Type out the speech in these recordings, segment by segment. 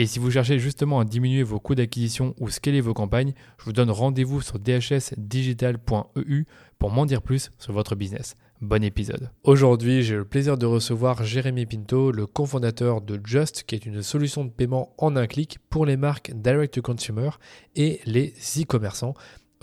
Et si vous cherchez justement à diminuer vos coûts d'acquisition ou scaler vos campagnes, je vous donne rendez-vous sur dhsdigital.eu pour m'en dire plus sur votre business. Bon épisode. Aujourd'hui, j'ai le plaisir de recevoir Jérémy Pinto, le cofondateur de Just, qui est une solution de paiement en un clic pour les marques direct to consumer et les e-commerçants.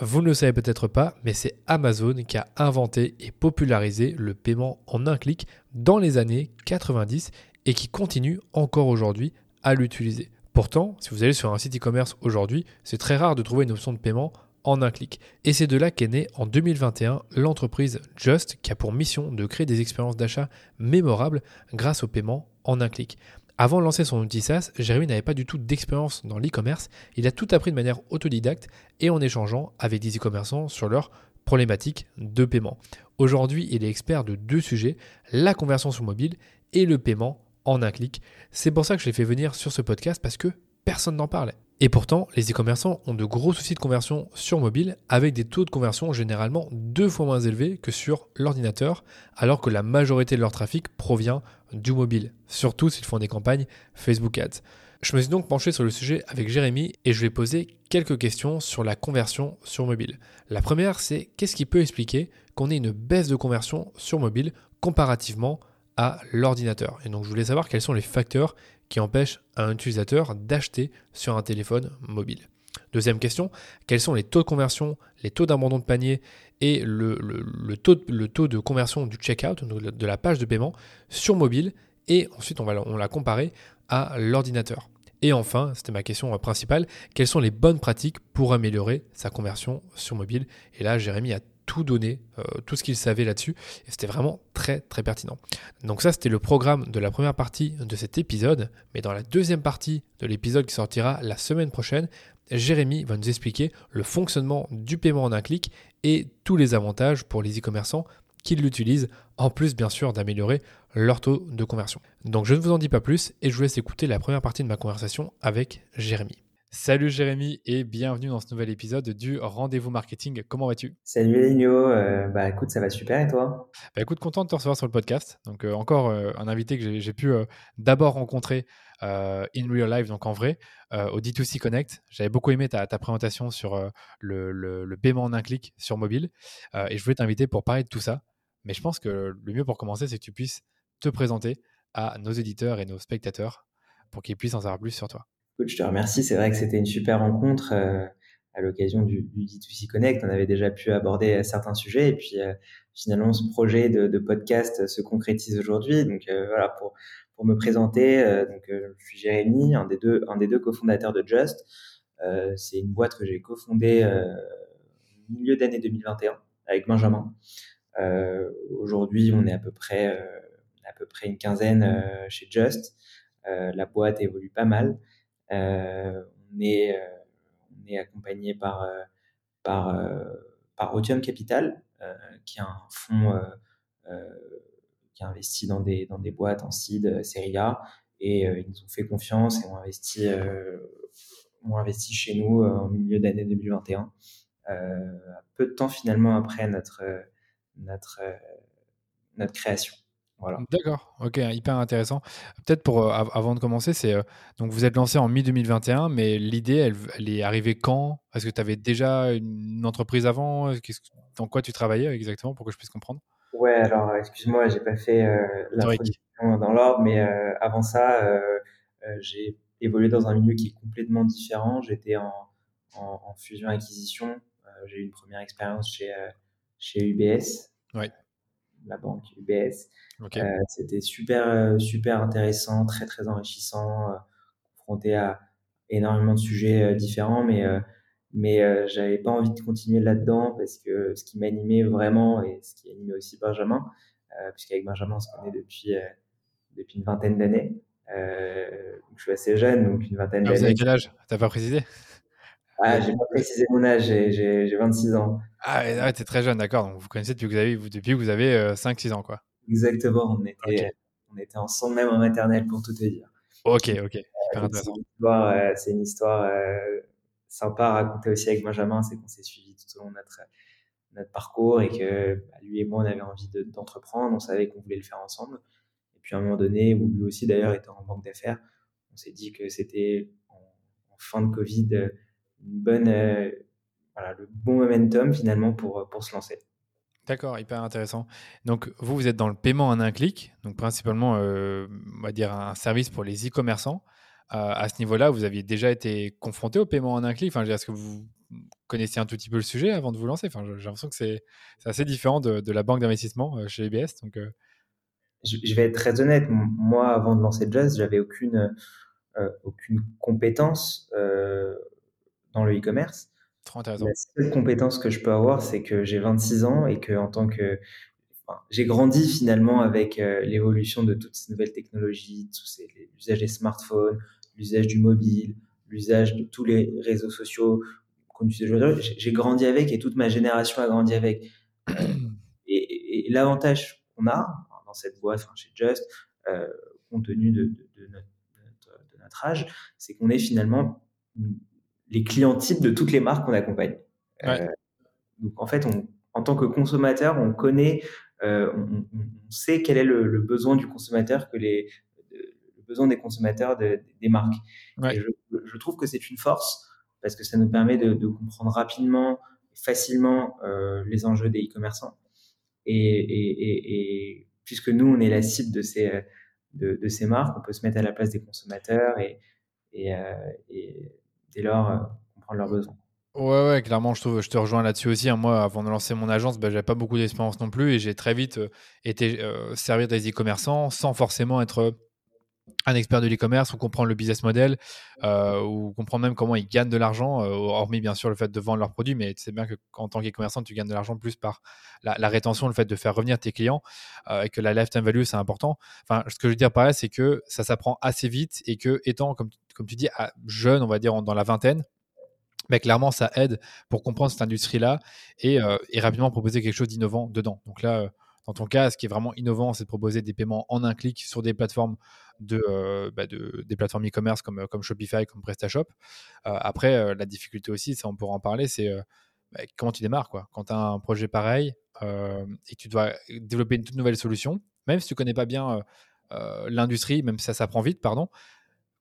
Vous ne le savez peut-être pas, mais c'est Amazon qui a inventé et popularisé le paiement en un clic dans les années 90 et qui continue encore aujourd'hui l'utiliser. Pourtant, si vous allez sur un site e-commerce aujourd'hui, c'est très rare de trouver une option de paiement en un clic. Et c'est de là qu'est née en 2021 l'entreprise Just qui a pour mission de créer des expériences d'achat mémorables grâce au paiement en un clic. Avant de lancer son outil SaaS, Jérémy n'avait pas du tout d'expérience dans l'e-commerce. Il a tout appris de manière autodidacte et en échangeant avec des e-commerçants sur leurs problématiques de paiement. Aujourd'hui, il est expert de deux sujets, la conversion sur mobile et le paiement en un clic. C'est pour ça que je l'ai fait venir sur ce podcast parce que personne n'en parle. Et pourtant, les e-commerçants ont de gros soucis de conversion sur mobile avec des taux de conversion généralement deux fois moins élevés que sur l'ordinateur, alors que la majorité de leur trafic provient du mobile, surtout s'ils font des campagnes Facebook Ads. Je me suis donc penché sur le sujet avec Jérémy et je lui ai posé quelques questions sur la conversion sur mobile. La première, c'est qu'est-ce qui peut expliquer qu'on ait une baisse de conversion sur mobile comparativement à l'ordinateur. Et donc je voulais savoir quels sont les facteurs qui empêchent un utilisateur d'acheter sur un téléphone mobile. Deuxième question, quels sont les taux de conversion, les taux d'abandon de panier et le, taux, le, taux, de conversion du checkout, de la page de paiement sur mobile? Et ensuite on va on la comparer à l'ordinateur. Et enfin, c'était ma question principale, quelles sont les bonnes pratiques pour améliorer sa conversion sur mobile? Et là, Jérémy a tout donné, euh, tout ce qu'il savait là-dessus. Et c'était vraiment très très pertinent. Donc ça, c'était le programme de la première partie de cet épisode. Mais dans la deuxième partie de l'épisode qui sortira la semaine prochaine, Jérémy va nous expliquer le fonctionnement du paiement en un clic et tous les avantages pour les e-commerçants qui l'utilisent, en plus bien sûr d'améliorer leur taux de conversion. Donc je ne vous en dis pas plus et je vous laisse écouter la première partie de ma conversation avec Jérémy. Salut Jérémy et bienvenue dans ce nouvel épisode du Rendez-vous Marketing. Comment vas-tu? Salut Eligno, euh, bah écoute, ça va super et toi? Bah écoute, content de te recevoir sur le podcast. Donc euh, encore euh, un invité que j'ai pu d'abord rencontrer in real life, donc en vrai, au D2C Connect. J'avais beaucoup aimé ta, présentation sur le, le, paiement en un clic sur mobile et je voulais t'inviter pour parler de tout ça. Mais je pense que le mieux pour commencer, c'est que tu puisses te présenter à nos éditeurs et nos spectateurs pour qu'ils puissent en savoir plus sur toi je te remercie. C'est vrai que c'était une super rencontre euh, à l'occasion du, du, D2C Connect. On avait déjà pu aborder certains sujets et puis euh, finalement ce projet de, podcast se concrétise aujourd'hui. Donc euh, voilà pour pour me présenter. donc je suis Jérémy, un des deux un des deux cofondateurs de Just. c'est une boîte que j'ai cofondée au milieu d'année 2021 avec Benjamin. aujourd'hui, on est à peu près à peu près une quinzaine chez Just. la boîte évolue pas mal. Euh, on, est, euh, on est accompagné par, euh, par, par Otium Capital, qui est un fonds qui a investi dans des, dans des boîtes en seed, série A, et ils nous ont fait confiance et ont investi, ont investi chez nous en milieu d'année 2021, peu de temps finalement après notre, notre, notre création. D'accord, ok, hyper intéressant. Peut-être pour euh, avant de commencer, c'est euh, donc vous êtes lancé en mi 2021, mais l'idée, elle, est arrivée quand? Est-ce que tu avais déjà une entreprise avant? Dans quoi tu travaillais exactement pour que je puisse comprendre? Ouais, alors excuse-moi, j'ai pas fait euh, l'introduction dans l'ordre, mais avant ça, j'ai évolué dans un milieu qui est complètement différent. J'étais en, en, fusion acquisition j'ai eu une première expérience chez, chez UBS, ouais. La banque UBS. C'était super, super intéressant, très, très enrichissant, confronté à énormément de sujets différents, mais mais j'avais pas envie de continuer là-dedans parce que ce qui m'animait vraiment et ce qui animait aussi Benjamin, puisqu'avec Benjamin on se connaît depuis depuis une vingtaine d'années. Euh, je suis assez jeune, donc une vingtaine d'années. Vous avez quel âge? T'as pas précisé? Ah, j'ai pas précisé mon âge, j'ai 26 ans. Ah, ouais, t'es très jeune, d'accord. Donc vous connaissez depuis que vous avez, depuis que vous avez 5-6 euh, ans, quoi. Exactement, on était, on était ensemble même en maternelle pour tout te dire. Ok, ok, intéressant. Euh, c'est une histoire, sympa à raconter aussi avec Benjamin, c'est qu'on s'est suivi tout au long de notre, notre parcours et que bah, lui et moi on avait envie d'entreprendre, on savait qu'on voulait le faire ensemble. Puis à un moment donné, où lui aussi d'ailleurs était en banque d'affaires, on s'est dit que c'était en, fin de Covid bonne, euh, voilà, le bon momentum finalement pour, pour se lancer. D'accord, hyper intéressant. Donc vous, vous êtes dans le paiement en un clic, donc principalement, euh, on va dire un service pour les e-commerçants. Euh, à ce niveau-là, vous aviez déjà été confronté au paiement en un clic? Enfin, est-ce que vous connaissiez un tout petit peu le sujet avant de vous lancer? Enfin, j'ai l'impression que c'est assez différent de, de la banque d'investissement chez EBS. Donc, je, vais être très honnête, moi, avant de lancer Just, j'avais aucune, euh, aucune compétence euh, dans le e-commerce. Trop intéressant. La seule compétence que je peux avoir, c'est que j'ai 26 ans et que en tant que j'ai grandi finalement avec euh, l'évolution de toutes ces nouvelles technologies, l'usage des smartphones, l'usage du mobile, l'usage de tous les réseaux sociaux qu'on utilise aujourd'hui. J'ai grandi avec et toute ma génération a grandi avec. et l'avantage qu'on a, cette boîte, enfin, chez Just, euh, compte tenu de, notre, âge, c'est qu'on est finalement les clients types de toutes les marques qu'on accompagne. Euh, donc en fait, on, en tant que consommateur, on connaît, euh, on, sait quel est le, besoin du consommateur, que les, le besoin des consommateurs des marques. Et je, trouve que c'est une force parce que ça nous permet de, comprendre rapidement, facilement les enjeux des e-commerçants. Et, et, et, puisque nous, on est la cible de ces, euh, de, ces marques, on peut se mettre à la place des consommateurs et, et, euh, dès lors euh, comprendre leurs besoins. Ouais, ouais, clairement, je, je te rejoins là-dessus aussi. Hein. Moi, avant de lancer mon agence, bah, j'avais pas beaucoup d'expérience non plus et j'ai très vite été servir des e-commerçants sans forcément être un expert de l'e-commerce ou comprendre le business model euh, ou comprendre même comment ils gagnent de l'argent, euh, hormis bien sûr le fait de vendre leurs produits, mais c'est bien qu'en tant qu'e-commerçant, tu gagnes de l'argent plus par la, rétention, le fait de faire revenir tes clients euh, et que la lifetime value, c'est important. Enfin, ce que je veux dire par là, c'est que ça s'apprend assez vite et que étant, comme, comme tu dis, jeune, on va dire dans la vingtaine, mais clairement, ça aide pour comprendre cette industrie-là et, et rapidement proposer quelque chose d'innovant dedans. Donc là, dans ton cas, ce qui est vraiment innovant, c'est de proposer des paiements en un clic sur des plateformes de, euh, bah, plateformes e-commerce comme, comme Shopify, comme PrestaShop. Euh, après, euh, la difficulté aussi, ça on pourra en parler, c'est bah, comment tu démarres. Quand tu as un projet pareil et tu dois développer une toute nouvelle solution, même si tu connais pas bien l'industrie, même si ça s'apprend vite, pardon,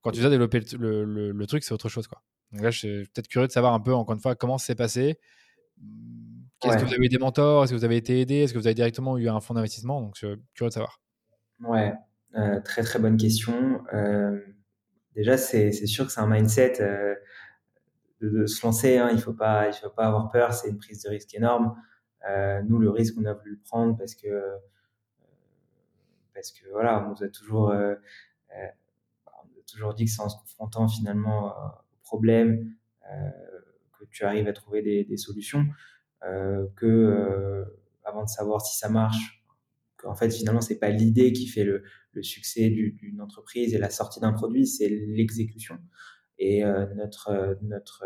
quand tu dois développer le, truc, c'est autre chose. Quoi. Donc là, je suis peut-être curieux de savoir un peu, encore une fois, comment c'est passé est-ce que vous avez eu des mentors? Est-ce que vous avez été aidé? Est-ce que vous avez directement eu un fonds d'investissement? Donc, je suis curieux de savoir. Ouais, euh, très très bonne question. Euh, déjà, c'est sûr que c'est un mindset euh, de, se lancer. Hein. il ne faut, pas, il faut pas avoir peur. C'est une prise de risque énorme. nous, le risque, on a voulu le prendre parce que, parce que voilà, on nous a toujours, on a toujours dit que c'est en se confrontant finalement au problème que tu arrives à trouver des, des solutions. Euh, que euh, avant de savoir si ça marche, qu'en fait finalement c'est pas l'idée qui fait le, succès d'une entreprise et la sortie d'un produit, c'est l'exécution. Et euh, notre notre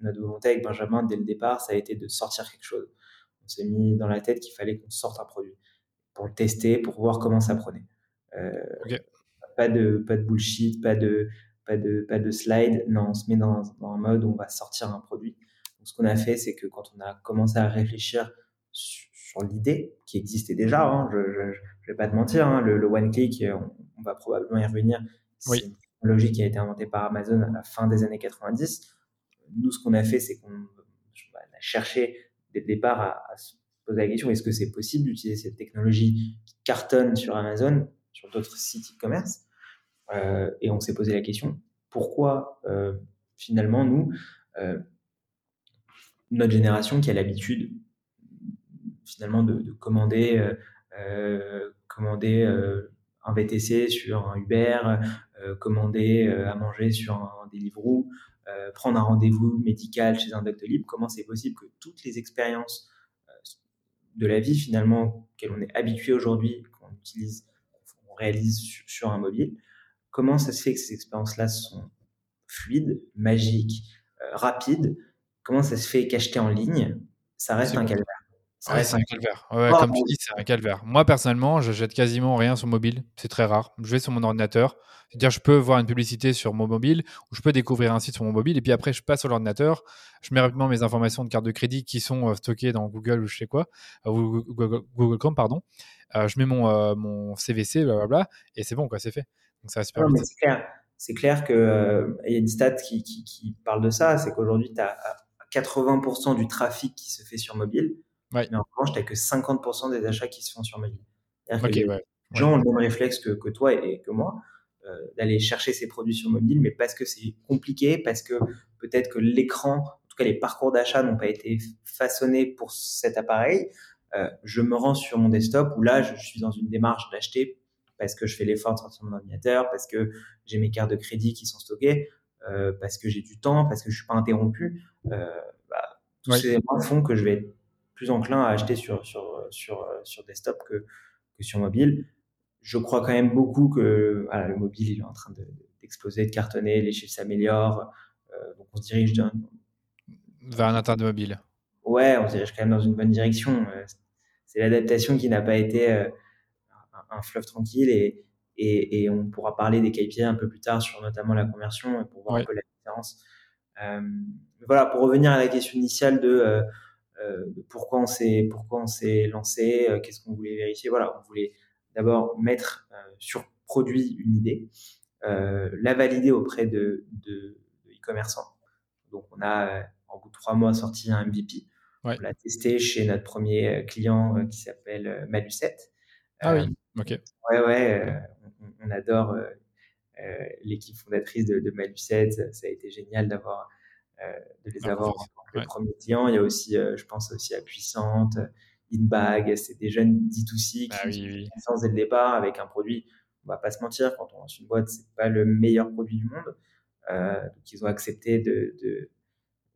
notre volonté avec Benjamin dès le départ, ça a été de sortir quelque chose. On s'est mis dans la tête qu'il fallait qu'on sorte un produit pour le tester, pour voir comment ça prenait. Pas de pas de bullshit, pas de pas de pas de slide. Non, on se met dans, dans un mode où on va sortir un produit ce qu'on a fait, c'est que quand on a commencé à réfléchir sur, l'idée qui existait déjà, hein, je ne vais pas te mentir, hein, le, one click, on, va probablement y revenir. C'est une technologie qui a été inventée par Amazon à la fin des années 90. Nous, ce qu'on a fait, c'est qu'on a cherché dès le départ à, se poser la question est-ce que c'est possible d'utiliser cette technologie qui cartonne sur Amazon, sur d'autres sites e-commerce? Euh, Et on s'est posé la question pourquoi euh, finalement nous euh, notre génération qui a l'habitude finalement de, commander, commander un VTC sur un Uber, commander à manger sur un Deliveroo, prendre un rendez-vous médical chez un Doctolib. Comment c'est possible que toutes les expériences de la vie finalement qu'elle on est habitué aujourd'hui, qu'on utilise, qu'on réalise sur, un mobile, comment ça se fait que ces expériences-là sont fluides, magiques, euh, rapides Comment ça se fait qu'acheter en ligne, ça reste un calvaire Ouais, c'est un calvaire. comme tu dis, c'est un calvaire. Moi, personnellement, je jette quasiment rien sur mobile. C'est très rare. Je vais sur mon ordinateur. C'est-à-dire, je peux voir une publicité sur mon mobile ou je peux découvrir un site sur mon mobile. Et puis après, je passe sur l'ordinateur. Je mets rapidement mes informations de carte de crédit qui sont euh, stockées dans Google ou je sais quoi, euh, ou Google, Chrome, pardon. Euh, je mets mon, mon CVC, blablabla, et c'est bon, quoi, c'est fait. Donc, ça va super vite. C'est clair. C'est clair qu'il y a une stat qui, qui, qui parle de ça. C'est qu'aujourd'hui, tu as 80% du trafic qui se fait sur mobile mais en revanche, tu n'as que 50% des achats qui se font sur mobile. les gens ont le même réflexe que, que toi et, que moi, euh, d'aller chercher ces produits sur mobile, mais parce que c'est compliqué, parce que peut-être que l'écran, en tout cas les parcours d'achat n'ont pas été façonnés pour cet appareil. Euh, je me rends sur mon desktop où là, je, suis dans une démarche d'acheter parce que je fais l'effort de sortir mon ordinateur, parce que j'ai mes cartes de crédit qui sont stockées, euh, parce que j'ai du temps, parce que je suis pas interrompu. Euh, bah, tous ces éléments font que je vais être plus enclin à acheter sur, sur, sur, sur desktop que, que sur mobile. Je crois quand même beaucoup que voilà, le mobile il est en train d'exploser, de, cartonner, les chiffres s'améliorent. Euh, donc on se dirige vers un internet mobile. Ouais, on se dirige quand même dans une bonne direction. Euh, c'est l'adaptation qui n'a pas été euh, un, fleuve tranquille et, et, et, on pourra parler des KPI un peu plus tard sur notamment la conversion pour voir un peu la différence. voilà, pour revenir à la question initiale de euh, pourquoi on s'est pourquoi on s'est lancé, euh, qu'est-ce qu'on voulait vérifier. Voilà, on voulait d'abord mettre euh, sur produit une idée, la valider auprès de, de, e-commerçants. Donc on a en bout de trois mois sorti un MVP. On l'a testé chez notre premier client qui s'appelle Malucette. Ah oui, ok. Ouais, ouais, on, adore l'équipe fondatrice de, de Malucette. Ça a été génial d'avoir de les ah, avoir le premier client. Il y a aussi, euh, je pense aussi à Puissante, Inbag, c'est des jeunes D2C bah qui sont dès le départ avec un produit. On va pas se mentir, quand on lance une boîte, c'est pas le meilleur produit du monde. Euh, donc ils ont accepté de, de,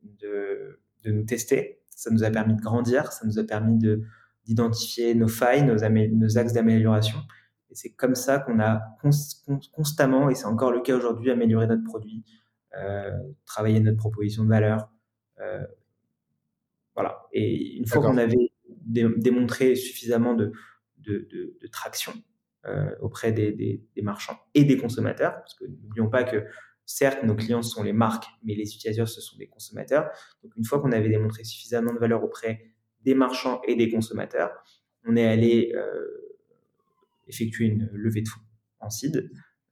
de, de, nous tester. Ça nous a permis de grandir, ça nous a permis de d'identifier nos failles, nos, nos axes d'amélioration. Et c'est comme ça qu'on a constamment, et c'est encore le cas aujourd'hui, amélioré notre produit, euh, travailler notre proposition de valeur, euh, voilà. Et une fois qu'on avait démontré suffisamment de, de, de, traction euh, auprès des, des, marchands et des consommateurs, parce que n'oublions pas que certes, nos clients sont les marques, mais les utilisateurs, ce sont des consommateurs. Donc, une fois qu'on avait démontré suffisamment de valeur auprès des marchands et des consommateurs, on est allé euh, effectuer une levée de fonds en seed.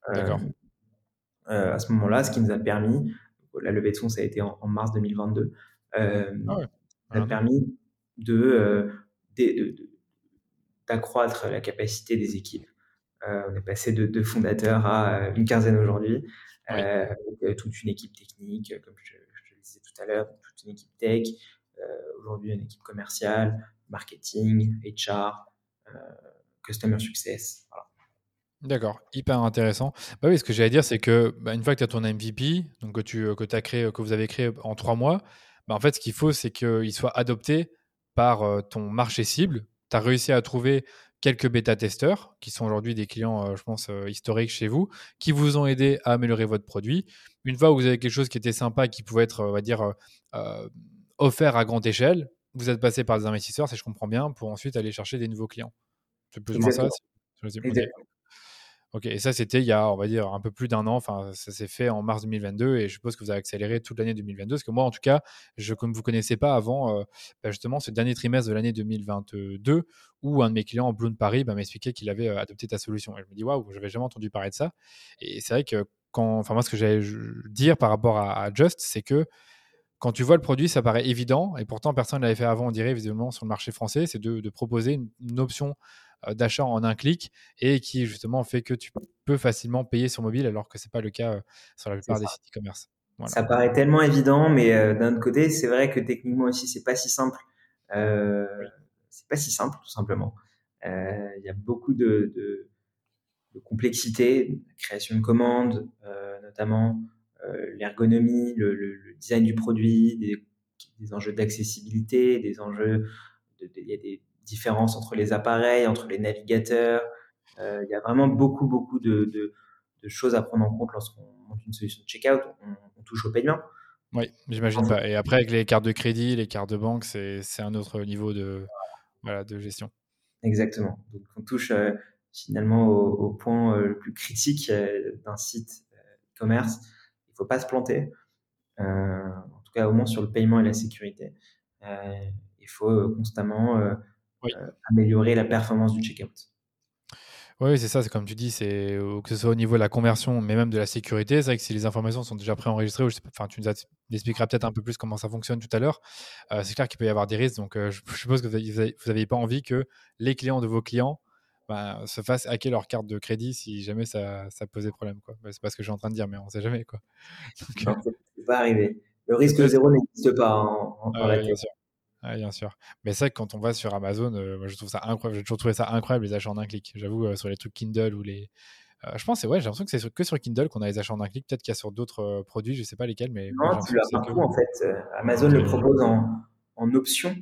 Euh, à ce moment-là, ce qui nous a permis la levée de fonds, ça a été en, mars 2022. Euh, ah Ça a permis euh, de, d'accroître la capacité des équipes. Euh, on est passé de deux fondateurs à une quinzaine aujourd'hui. toute une équipe technique, comme je, je le disais tout à l'heure, toute une équipe tech. Aujourd'hui, une équipe commerciale, marketing, HR, customer success. D'accord, hyper intéressant. Bah oui, ce que j'allais dire, c'est que bah, une fois que tu as ton MVP, donc que, tu, euh, que, as créé, que vous avez créé en trois mois, bah, en fait, ce qu'il faut, c'est qu'il soit adopté par euh, ton marché cible. Tu as réussi à trouver quelques bêta-testeurs, qui sont aujourd'hui des clients, euh, je pense, historiques chez vous, qui vous ont aidé à améliorer votre produit. Une fois que vous avez quelque chose qui était sympa, qui pouvait être, on va dire, offert à grande échelle, vous êtes passé par des investisseurs, si je comprends bien, pour ensuite aller chercher des nouveaux clients. C'est plus ou moins ça Ok, et ça, c'était il y a, on va dire, un peu plus d'un an. Enfin, ça s'est fait en mars 2022 et je suppose que vous avez accéléré toute l'année 2022. Parce que moi, en tout cas, je ne vous connaissais pas avant euh, bah, justement ce dernier trimestre de l'année 2022 où un de mes clients, Bloom Paris, bah, m'expliquait qu'il avait euh, adopté ta solution. Et je me dis, waouh, j'avais jamais entendu parler de ça. Et c'est vrai que quand, enfin, moi, ce que j'allais dire par rapport à, Just, c'est que quand tu vois le produit, ça paraît évident, et pourtant personne ne l'avait fait avant, on dirait, visiblement, sur le marché français, c'est de, proposer une, option euh, d'achat en un clic et qui justement fait que tu peux facilement payer sur mobile alors que c'est pas le cas euh, sur la plupart des sites e-commerce. Ça paraît tellement évident, mais d'un autre côté, c'est vrai que techniquement aussi, c'est pas si simple. C'est pas si simple, tout simplement. Il y a beaucoup de, de, de complexité, la création de commandes, notamment l'ergonomie, le, le, design du produit, des, des enjeux d'accessibilité, des enjeux, il y a des différences entre les appareils, entre les navigateurs. Euh, il y a vraiment beaucoup, beaucoup de, choses à prendre en compte lorsqu'on monte une solution de checkout. On, on touche au paiement. Oui, j'imagine pas. Et après, avec les cartes de crédit, les cartes de banque, c'est un autre niveau de, voilà, de gestion. Exactement. Donc, on touche euh, finalement au, au, point euh, le plus critique d'un site e-commerce. Il ne faut pas se planter. en tout cas, au moins sur le paiement et la sécurité. il faut constamment euh, améliorer la performance du checkout. Oui, c'est ça, c'est comme tu dis, c'est que ce soit au niveau de la conversion, mais même de la sécurité. C'est vrai que si les informations sont déjà préenregistrées, enfin, tu nous expliqueras peut-être un peu plus comment ça fonctionne tout à l'heure. Euh, c'est clair qu'il peut y avoir des risques, donc euh, je suppose que vous n'aviez pas envie que les clients de vos clients bah, se fassent hacker leur carte de crédit si jamais ça, ça posait problème. Bah, c'est pas ce que je suis en train de dire, mais on ne sait jamais. Quoi. Donc, peut pas arriver. Le risque zéro n'existe pas en, en, ah, bien sûr. Mais c'est vrai que quand on va sur Amazon, euh, moi, je trouve ça incroyable. J'ai toujours trouvé ça incroyable les achats en un clic. J'avoue, euh, sur les trucs Kindle ou les. Euh, je pense, ouais, j'ai l'impression que c'est que sur Kindle qu'on a les achats en un clic. Peut-être qu'il y a sur d'autres produits, je sais pas lesquels, mais. Non, tu l'as partout en fait. Amazon le propose en, en option.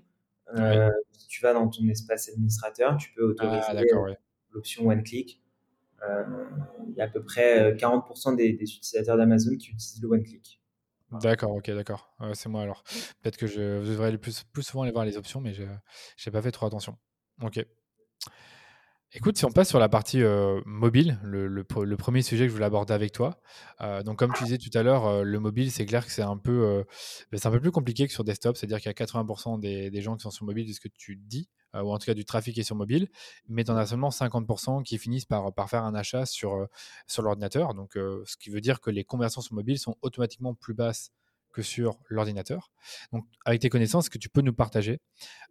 Si tu vas dans ton espace administrateur, tu peux autoriser ah, l'option one click. Il y a à peu près 40% des, des utilisateurs d'Amazon qui utilisent le one click. D'accord, ok, d'accord. c'est moi alors. Peut-être que je, devrais aller plus, plus souvent aller voir les options, mais je n'ai pas fait trop attention. Ok. Écoute, si on passe sur la partie mobile, le, premier sujet que je voulais aborder avec toi. donc, comme tu disais tout à l'heure, le mobile, c'est clair que c'est un peu, ben, un peu plus compliqué que sur desktop. C'est-à-dire qu'il y a 80% des, gens qui sont sur mobile, de ce que tu dis, ou en tout cas du trafic est sur mobile, mais tu en as seulement 50% qui finissent par, par faire un achat sur, sur l'ordinateur. Donc, ce qui veut dire que les conversions sur mobile sont automatiquement plus basses que sur l'ordinateur. Donc, avec tes connaissances, que tu peux nous partager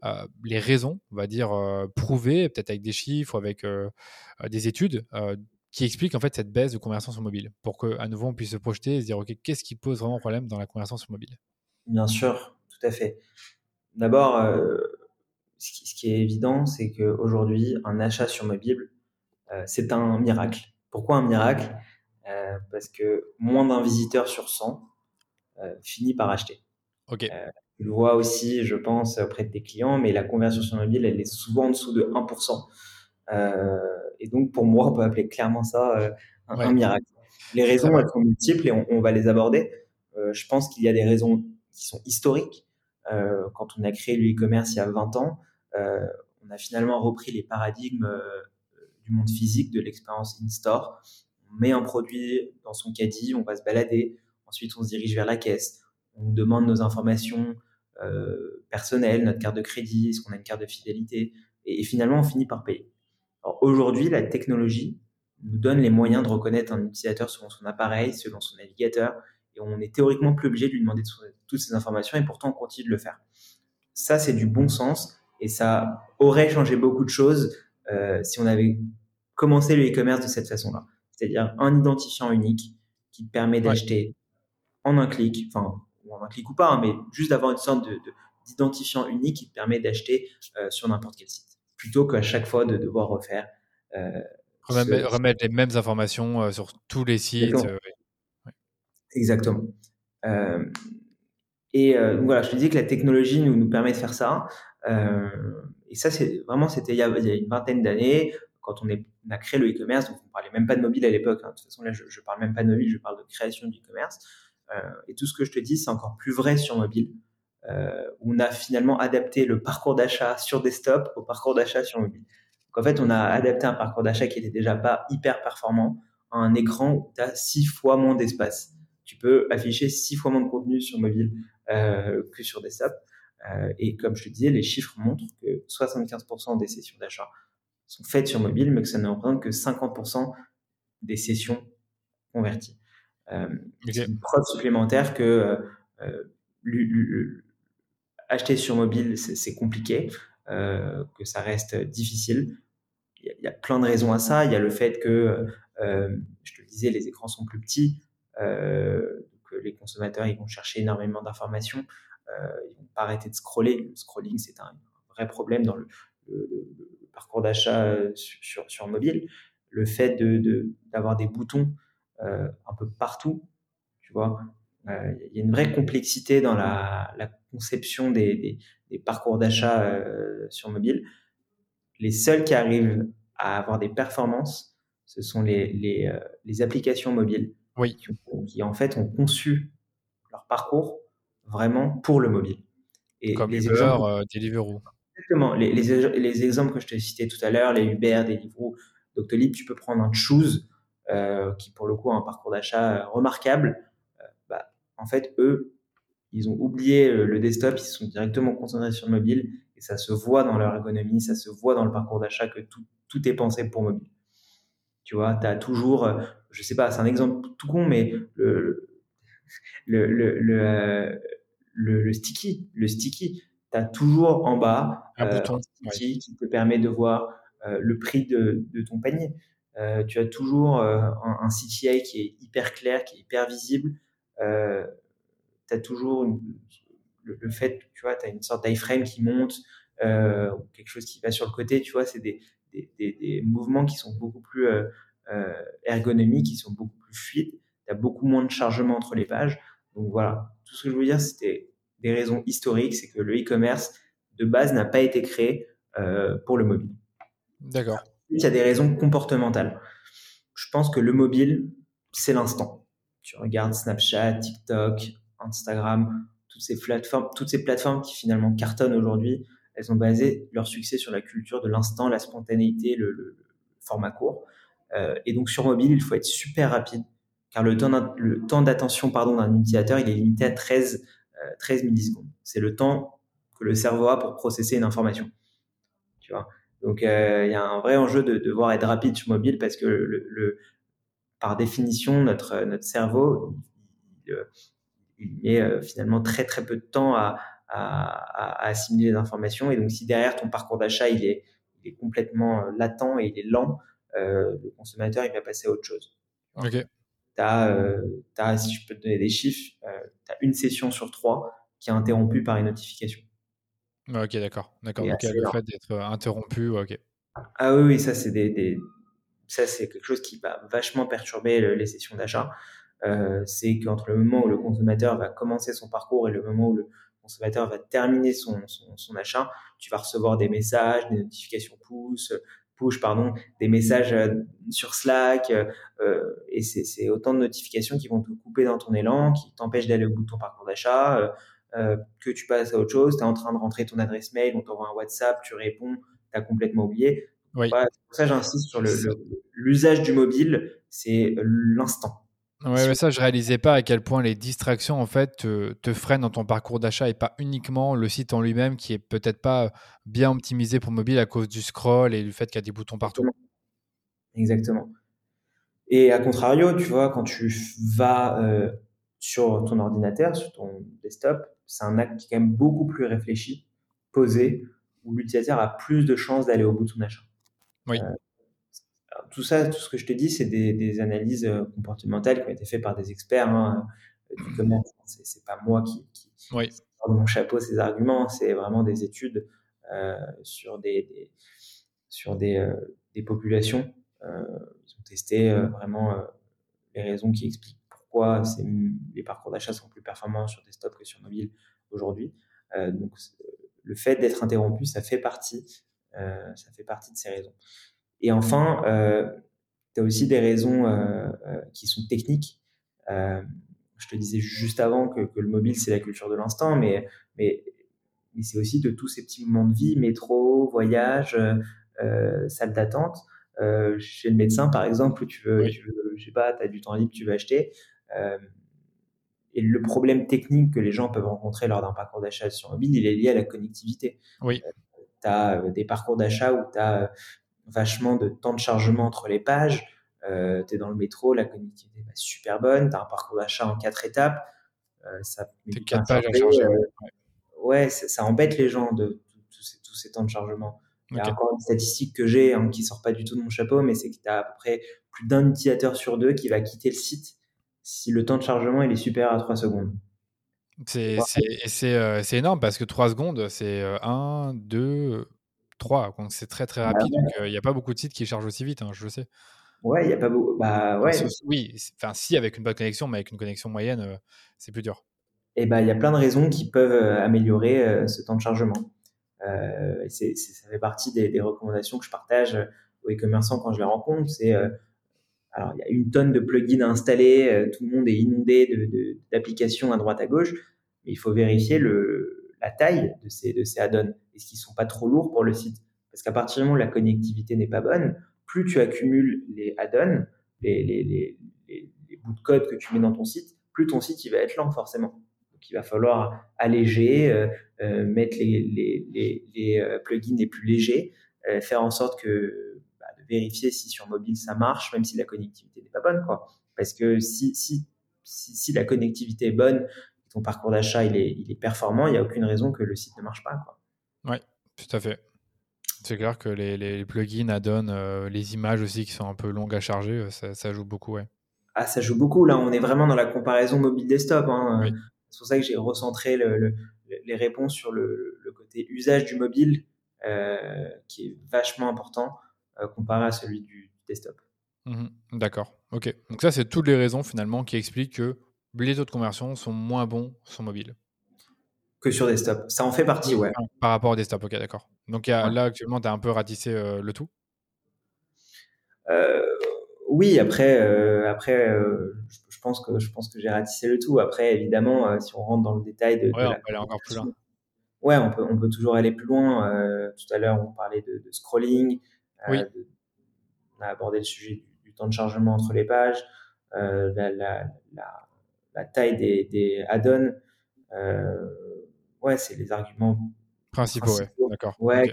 euh, les raisons, on va dire, euh, prouvées, peut-être avec des chiffres, avec euh, des études, qui expliquent en fait cette baisse de conversion sur mobile, pour qu'à nouveau on puisse se projeter et se dire, OK, qu'est-ce qui pose vraiment problème dans la conversion sur mobile? Bien sûr, tout à fait. D'abord, ce, qui est évident, c'est qu'aujourd'hui, un achat sur mobile, c'est un miracle. Pourquoi un miracle? Parce que moins d'un visiteur sur 100 euh, finit par acheter. Ok. Euh, tu le vois aussi, je pense, auprès de tes clients, mais la conversion sur mobile, elle est souvent en dessous de 1%. Euh, et donc, pour moi, on peut appeler clairement ça un, miracle. Les raisons, elles sont multiples et on, va les aborder. je pense qu'il y a des raisons qui sont historiques. quand on a créé le e-commerce il y a 20 ans, on a finalement repris les paradigmes du monde physique, de l'expérience in-store. On met un produit dans son caddie, on va se balader, Ensuite, on se dirige vers la caisse. On demande nos informations euh, personnelles, notre carte de crédit, est-ce qu'on a une carte de fidélité? Et, finalement, on finit par payer. Aujourd'hui, la technologie nous donne les moyens de reconnaître un utilisateur selon son appareil, selon son navigateur, et on est théoriquement plus obligé de lui demander toutes ces informations, et pourtant on continue de le faire. Ça, c'est du bon sens, et ça aurait changé beaucoup de choses euh, si on avait commencé le e-commerce de cette façon-là. C'est-à-dire un identifiant unique qui permet d'acheter en un clic, enfin, ou en un clic ou pas, hein, mais juste d'avoir une sorte de, d'identifiant unique qui te permet d'acheter euh, sur n'importe quel site, plutôt qu'à chaque fois de devoir refaire. Euh, remettre, les mêmes informations euh, sur tous les sites. Exactement. et donc voilà, je te dis que la technologie nous, nous permet de faire ça. et ça, c'est vraiment, c'était il, y a une vingtaine d'années, quand on, est, a créé le e-commerce, donc on ne parlait même pas de mobile à l'époque. Hein. De toute façon, là, je ne parle même pas de mobile, je parle de création du e-commerce. Euh, et tout ce que je te dis, c'est encore plus vrai sur mobile. Euh, on a finalement adapté le parcours d'achat sur desktop au parcours d'achat sur mobile. Donc en fait, on a adapté un parcours d'achat qui était déjà pas hyper performant à un écran où tu as six fois moins d'espace. Tu peux afficher six fois moins de contenu sur mobile euh, que sur desktop. Et comme je te disais, les chiffres montrent que 75% des sessions d'achat sont faites sur mobile, mais que ça ne représente que 50% des sessions converties. Euh, c'est une preuve supplémentaire que euh, euh, acheter sur mobile, c'est compliqué, que ça reste difficile. Il y, a plein de raisons à ça. Il y a le fait que, je te le disais, les écrans sont plus petits. donc les consommateurs ils vont chercher énormément d'informations, ils vont pas arrêter de scroller. Le scrolling c'est un vrai problème dans le, parcours d'achat sur, sur, mobile. Le fait d'avoir de, des boutons un peu partout, tu vois, il y a une vraie complexité dans la, conception des, parcours d'achat euh, sur mobile. Les seuls qui arrivent à avoir des performances, ce sont les, euh, applications mobiles oui. qui, en fait ont conçu leur parcours vraiment pour le mobile. Et Comme les Uber, euh, Deliveroo. Exactement. Les, les, exemples que je te citais tout à l'heure, les Uber, Deliveroo, Doctolib, tu peux prendre un Choose qui pour le coup a un parcours d'achat remarquable en fait, eux, ils ont oublié euh, le desktop, ils se sont directement concentrés sur le mobile et ça se voit dans leur ergonomie, ça se voit dans le parcours d'achat que tout, tout, est pensé pour mobile. Tu vois, tu as toujours, euh, je sais pas, c'est un exemple tout con, mais le, le, le, euh, le, sticky, le sticky, tu as toujours en bas un bouton sticky qui te permet de voir le prix de, de ton panier. Tu as toujours un, un, CTA qui est hyper clair, qui est hyper visible euh, tu as toujours le, fait, tu vois, tu as une sorte d'iframe qui monte, euh, ou quelque chose qui va sur le côté, tu vois, c'est des, des, des, mouvements qui sont beaucoup plus euh, ergonomiques, qui sont beaucoup plus fluides, tu as beaucoup moins de chargement entre les pages. Donc voilà, tout ce que je veux dire, c'était des raisons historiques, c'est que le e-commerce de base n'a pas été créé pour le mobile. D'accord. Il y a des raisons comportementales. Je pense que le mobile, c'est l'instant tu regardes Snapchat, TikTok, Instagram, toutes ces plateformes, qui finalement cartonnent aujourd'hui, elles ont basé leur succès sur la culture de l'instant, la spontanéité, le, format court. Euh, et donc sur mobile, il faut être super rapide, car le temps, d'attention d'un utilisateur, il est limité à 13, 13 euh, millisecondes. C'est le temps que le cerveau a pour processer une information. Tu vois? Donc euh, il y a un vrai enjeu de devoir être rapide sur mobile parce que le, par définition, notre, notre cerveau, il, il met euh, finalement très très peu de temps à, à, assimiler les informations. Et donc, si derrière ton parcours d'achat, il est, il est complètement euh, latent et il est lent, euh, le consommateur, il va passer à autre chose. Ok. As, as, si je peux te donner des chiffres, tu as une session sur trois qui est interrompue par une notification. Ok, d'accord. D'accord. Donc, le fait d'être interrompu, ok. Ah oui, oui, ça, c'est des, des, ça, c'est quelque chose qui va vachement perturber les sessions d'achat. Euh, c'est qu'entre le moment où le consommateur va commencer son parcours et le moment où le consommateur va terminer son, son, achat, tu vas recevoir des messages, des notifications push, push pardon, des messages euh, sur Slack, euh, et c'est autant de notifications qui vont te couper dans ton élan, qui t'empêchent d'aller au bout de ton parcours d'achat, que tu passes à autre chose, tu es en train de rentrer ton adresse mail, on t'envoie un WhatsApp, tu réponds, tu as complètement oublié. Oui. pour ça, j'insiste sur l'usage du mobile, c'est l'instant. Oui, mais ça, je réalisais pas à quel point les distractions en fait te, freinent dans ton parcours d'achat et pas uniquement le site en lui-même qui est peut-être pas bien optimisé pour mobile à cause du scroll et du fait qu'il y a des boutons partout. Exactement. Et à contrario, tu vois, quand tu vas euh, sur ton ordinateur, sur ton desktop, c'est un acte qui est quand même beaucoup plus réfléchi, posé, où l'utilisateur a plus de chances d'aller au bout de son achat. Oui. Euh, tout ça, tout ce que je te dis, c'est des, analyses euh, comportementales qui ont été faites par des experts hein, euh, du commerce. C'est pas moi qui, qui oui. de mon chapeau ces arguments. C'est vraiment des études sur des, sur des, des populations. ils ont testé vraiment les raisons qui expliquent pourquoi les parcours d'achat sont plus performants sur desktop que sur mobile aujourd'hui. donc le fait d'être interrompu, ça fait partie euh, ça fait partie de ces raisons. Et enfin, euh, tu as aussi des raisons euh, qui sont techniques. je te disais juste avant que, le mobile, c'est la culture de l'instant, mais, mais, mais c'est aussi de tous ces petits moments de vie, métro, voyage, salle d'attente. chez le médecin, par exemple, tu veux, tu veux je sais pas, tu as du temps libre, tu veux acheter. Et le problème technique que les gens peuvent rencontrer lors d'un parcours d'achat sur mobile, il est lié à la connectivité. Oui tu as euh, des parcours d'achat où tu as euh, vachement de temps de chargement entre les pages. Euh, tu es dans le métro, la connectivité est super bonne. Tu as un parcours d'achat en quatre étapes. ça quatre pages à charger. ouais, ça, embête les gens de tous ces, temps de chargement. Il y a encore une statistique que j'ai hein, qui sort pas du tout de mon chapeau, mais c'est que tu as à peu près plus d'un utilisateur sur deux qui va quitter le site si le temps de chargement il est supérieur à 3 secondes. C'est c'est énorme parce que 3 secondes, c'est 1, 2, 3. Donc c'est très très bah rapide. il n'y a pas beaucoup de sites qui chargent aussi vite, hein, je le sais. Ouais, il n'y a pas beaucoup. Bah, ouais. oui, enfin, si, avec une bonne connexion, mais avec une connexion moyenne, c'est plus dur. Et bah, il y a plein de raisons qui peuvent améliorer ce temps de chargement. Euh, ça fait partie des, des, recommandations que je partage aux e-commerçants quand je les rencontre. C'est alors, il y a une tonne de plugins à installer, tout le monde est inondé d'applications à droite à gauche, mais il faut vérifier la taille de ces, de ces add-ons. Est-ce qu'ils sont pas trop lourds pour le site? Parce qu'à partir du moment où la connectivité n'est pas bonne, plus tu accumules les add-ons, les, bouts de code que tu mets dans ton site, plus ton site va être lent forcément. Donc il va falloir alléger, euh, euh, mettre les, euh, plugins les plus légers, faire en sorte que vérifier si sur mobile ça marche, même si la connectivité n'est pas bonne, quoi. Parce que si, si, si, si la connectivité est bonne, ton parcours d'achat il est, il est performant, il n'y a aucune raison que le site ne marche pas. Quoi. Oui, tout à fait. C'est clair que les, les plugins add-on, euh, les images aussi qui sont un peu longues à charger, euh, ça, ça, joue beaucoup, ouais. Ah, ça joue beaucoup. Là, on est vraiment dans la comparaison mobile-desktop. Hein. C'est pour ça que j'ai recentré le, les réponses sur le, le, côté usage du mobile, euh, qui est vachement important comparé à celui du, desktop. Mmh D'accord. Ok. Donc ça, c'est toutes les raisons finalement qui expliquent que les taux de conversion sont moins bons sur mobile que sur desktop. Ça en fait partie, ouais. Par rapport au desktop, ok, d'accord. Donc là, actuellement, tu as un peu ratissé euh, le tout? Euh, Oui, après, euh, après je, pense que, je pense que j'ai ratissé le tout. Après, évidemment, si on rentre dans le détail de. Ouais, on peut aller encore plus loin. Ouais, on peut, on peut toujours aller plus loin. tout à l'heure, on parlait de, scrolling. Oui. on a abordé le sujet du, temps de chargement entre les pages, la, la, la, taille des, des add-ons ouais, c'est les arguments principaux. ouais, d'accord. Ouais,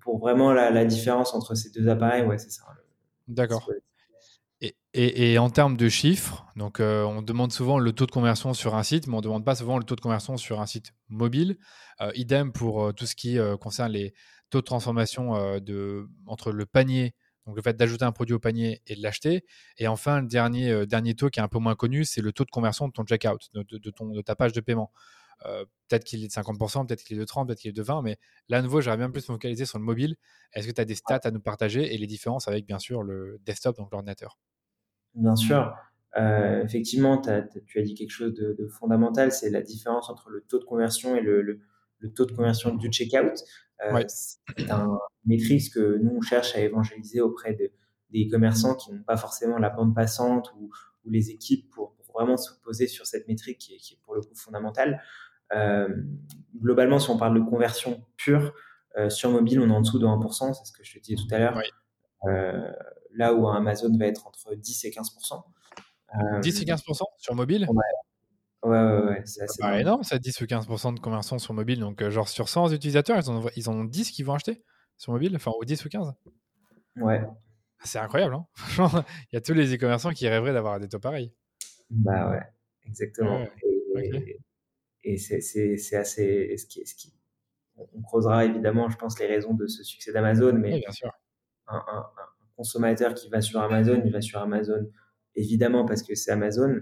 pour vraiment la, différence entre ces deux appareils, ouais, c'est ça. D'accord. Et, et, et, en termes de chiffres, donc euh, on demande souvent le taux de conversion sur un site, mais on ne demande pas souvent le taux de conversion sur un site mobile. Euh, idem pour euh, tout ce qui concerne les taux de transformation de, entre le panier, donc le fait d'ajouter un produit au panier et de l'acheter. Et enfin, le dernier, dernier taux qui est un peu moins connu, c'est le taux de conversion de ton checkout, de, de, ta page de paiement. Euh, peut-être qu'il est de 50%, peut-être qu'il est de 30%, peut-être qu'il est de 20%, mais là, à nouveau, j'aurais bien plus me focaliser sur le mobile. Est-ce que tu as des stats à nous partager et les différences avec, bien sûr, le desktop, donc l'ordinateur? Bien sûr. Euh, effectivement, tu as dit quelque chose de, fondamental, c'est la différence entre le taux de conversion et le, taux de conversion du checkout. Euh, C'est un métrique que nous, on cherche à évangéliser auprès des commerçants qui n'ont pas forcément la bande passante ou, les équipes pour, vraiment se poser sur cette métrique qui est, qui est pour le coup fondamentale. Euh, globalement, si on parle de conversion pure, euh, sur mobile, on est en dessous de 1%, c'est ce que je te disais tout à l'heure. Euh, là où Amazon va être entre 10 et 15%. 10 et 15% sur mobile? Ouais, ouais, ouais. C'est assez énorme, ça, 10 ou 15% de conversion sur mobile. Donc, genre, sur 100 utilisateurs, ils en, ils en ont 10 qui vont acheter sur mobile, enfin, ou 10 ou 15. Ouais. C'est incroyable, hein Il y a tous les e-commerçants qui rêveraient d'avoir des taux pareils. Bah ouais, exactement. Et, c'est assez. Ce qui, ce qui, on creusera évidemment, je pense, les raisons de ce succès d'Amazon, mais bien sûr. Un, consommateur qui va sur Amazon, il va sur Amazon évidemment parce que c'est Amazon,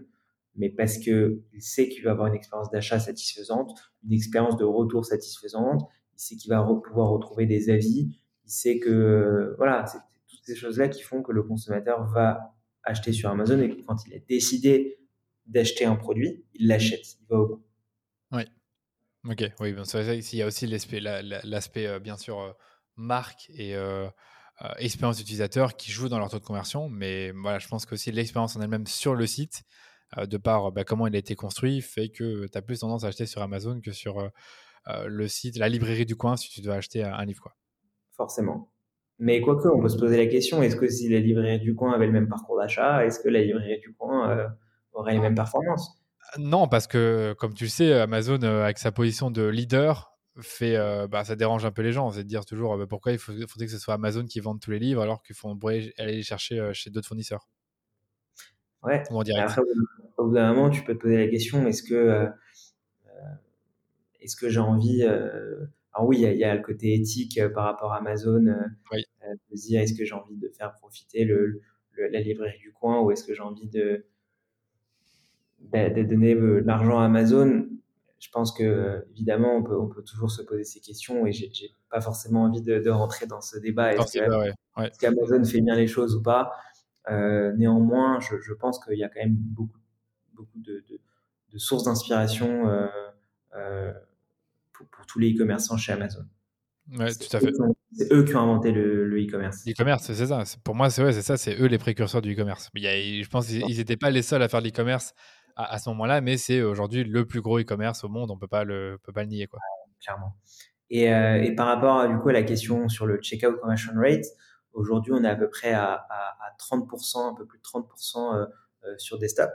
mais parce qu'il sait qu'il va avoir une expérience d'achat satisfaisante, une expérience de retour satisfaisante, il sait qu'il va pouvoir retrouver des avis, il sait que, voilà, c'est toutes ces choses-là qui font que le consommateur va acheter sur Amazon et quand il a décidé d'acheter un produit, il l'achète, il va au bout. Oui. Ok, oui, bon, il y a aussi l'aspect, l'aspect euh, bien sûr euh, marque et euh, expérience utilisateur qui joue dans leur taux de conversion, mais voilà, je pense qu'aussi l'expérience en elle-même sur le site, de par bah, comment il a été construit, fait que tu as plus tendance à acheter sur Amazon que sur le site, la librairie du coin si tu dois acheter un, livre. Quoi. Forcément. Mais quoique, on peut se poser la question, est-ce que si la librairie du coin avait le même parcours d'achat, est-ce que la librairie du coin aurait les mêmes performances? Non, parce que comme tu le sais, Amazon, euh, avec sa position de leader, fait, euh, bah, ça dérange un peu les gens. C'est de dire toujours bah, pourquoi il faudrait que ce soit Amazon qui vende tous les livres alors qu'il faut aller les chercher euh, chez d'autres fournisseurs. Ouais. Après, au bout d'un moment, tu peux te poser la question est-ce que, est-ce que j'ai envie. Alors, oui, il y, a le côté éthique par rapport à Amazon. Oui. de se dire est-ce que j'ai envie de faire profiter le, la librairie du coin ou est-ce que j'ai envie de de, donner de l'argent à Amazon, je pense que évidemment on peut, on peut toujours se poser ces questions et j'ai pas forcément envie de, de, rentrer dans ce débat. Est-ce qu'Amazon fait bien les choses ou pas? euh, Néanmoins, je, je pense qu'il y a quand même beaucoup, beaucoup de, de sources d'inspiration euh, euh, pour, pour, tous les e-commerçants chez Amazon. Ouais, tout à fait. C'est eux qui ont inventé le e-commerce. L'e-commerce, c'est ça. Pour moi, c'est ouais, ça. C'est eux les précurseurs du e-commerce. Je pense qu'ils n'étaient pas les seuls à faire de l'e-commerce à, ce moment-là, mais c'est aujourd'hui le plus gros e-commerce au monde. On peut pas le peut pas le nier, quoi. Clairement. Et, euh, et, par rapport du coup à la question sur le checkout conversion rate, aujourd'hui on est à peu près à, à, à 30%, un peu plus de 30% euh, euh, sur desktop.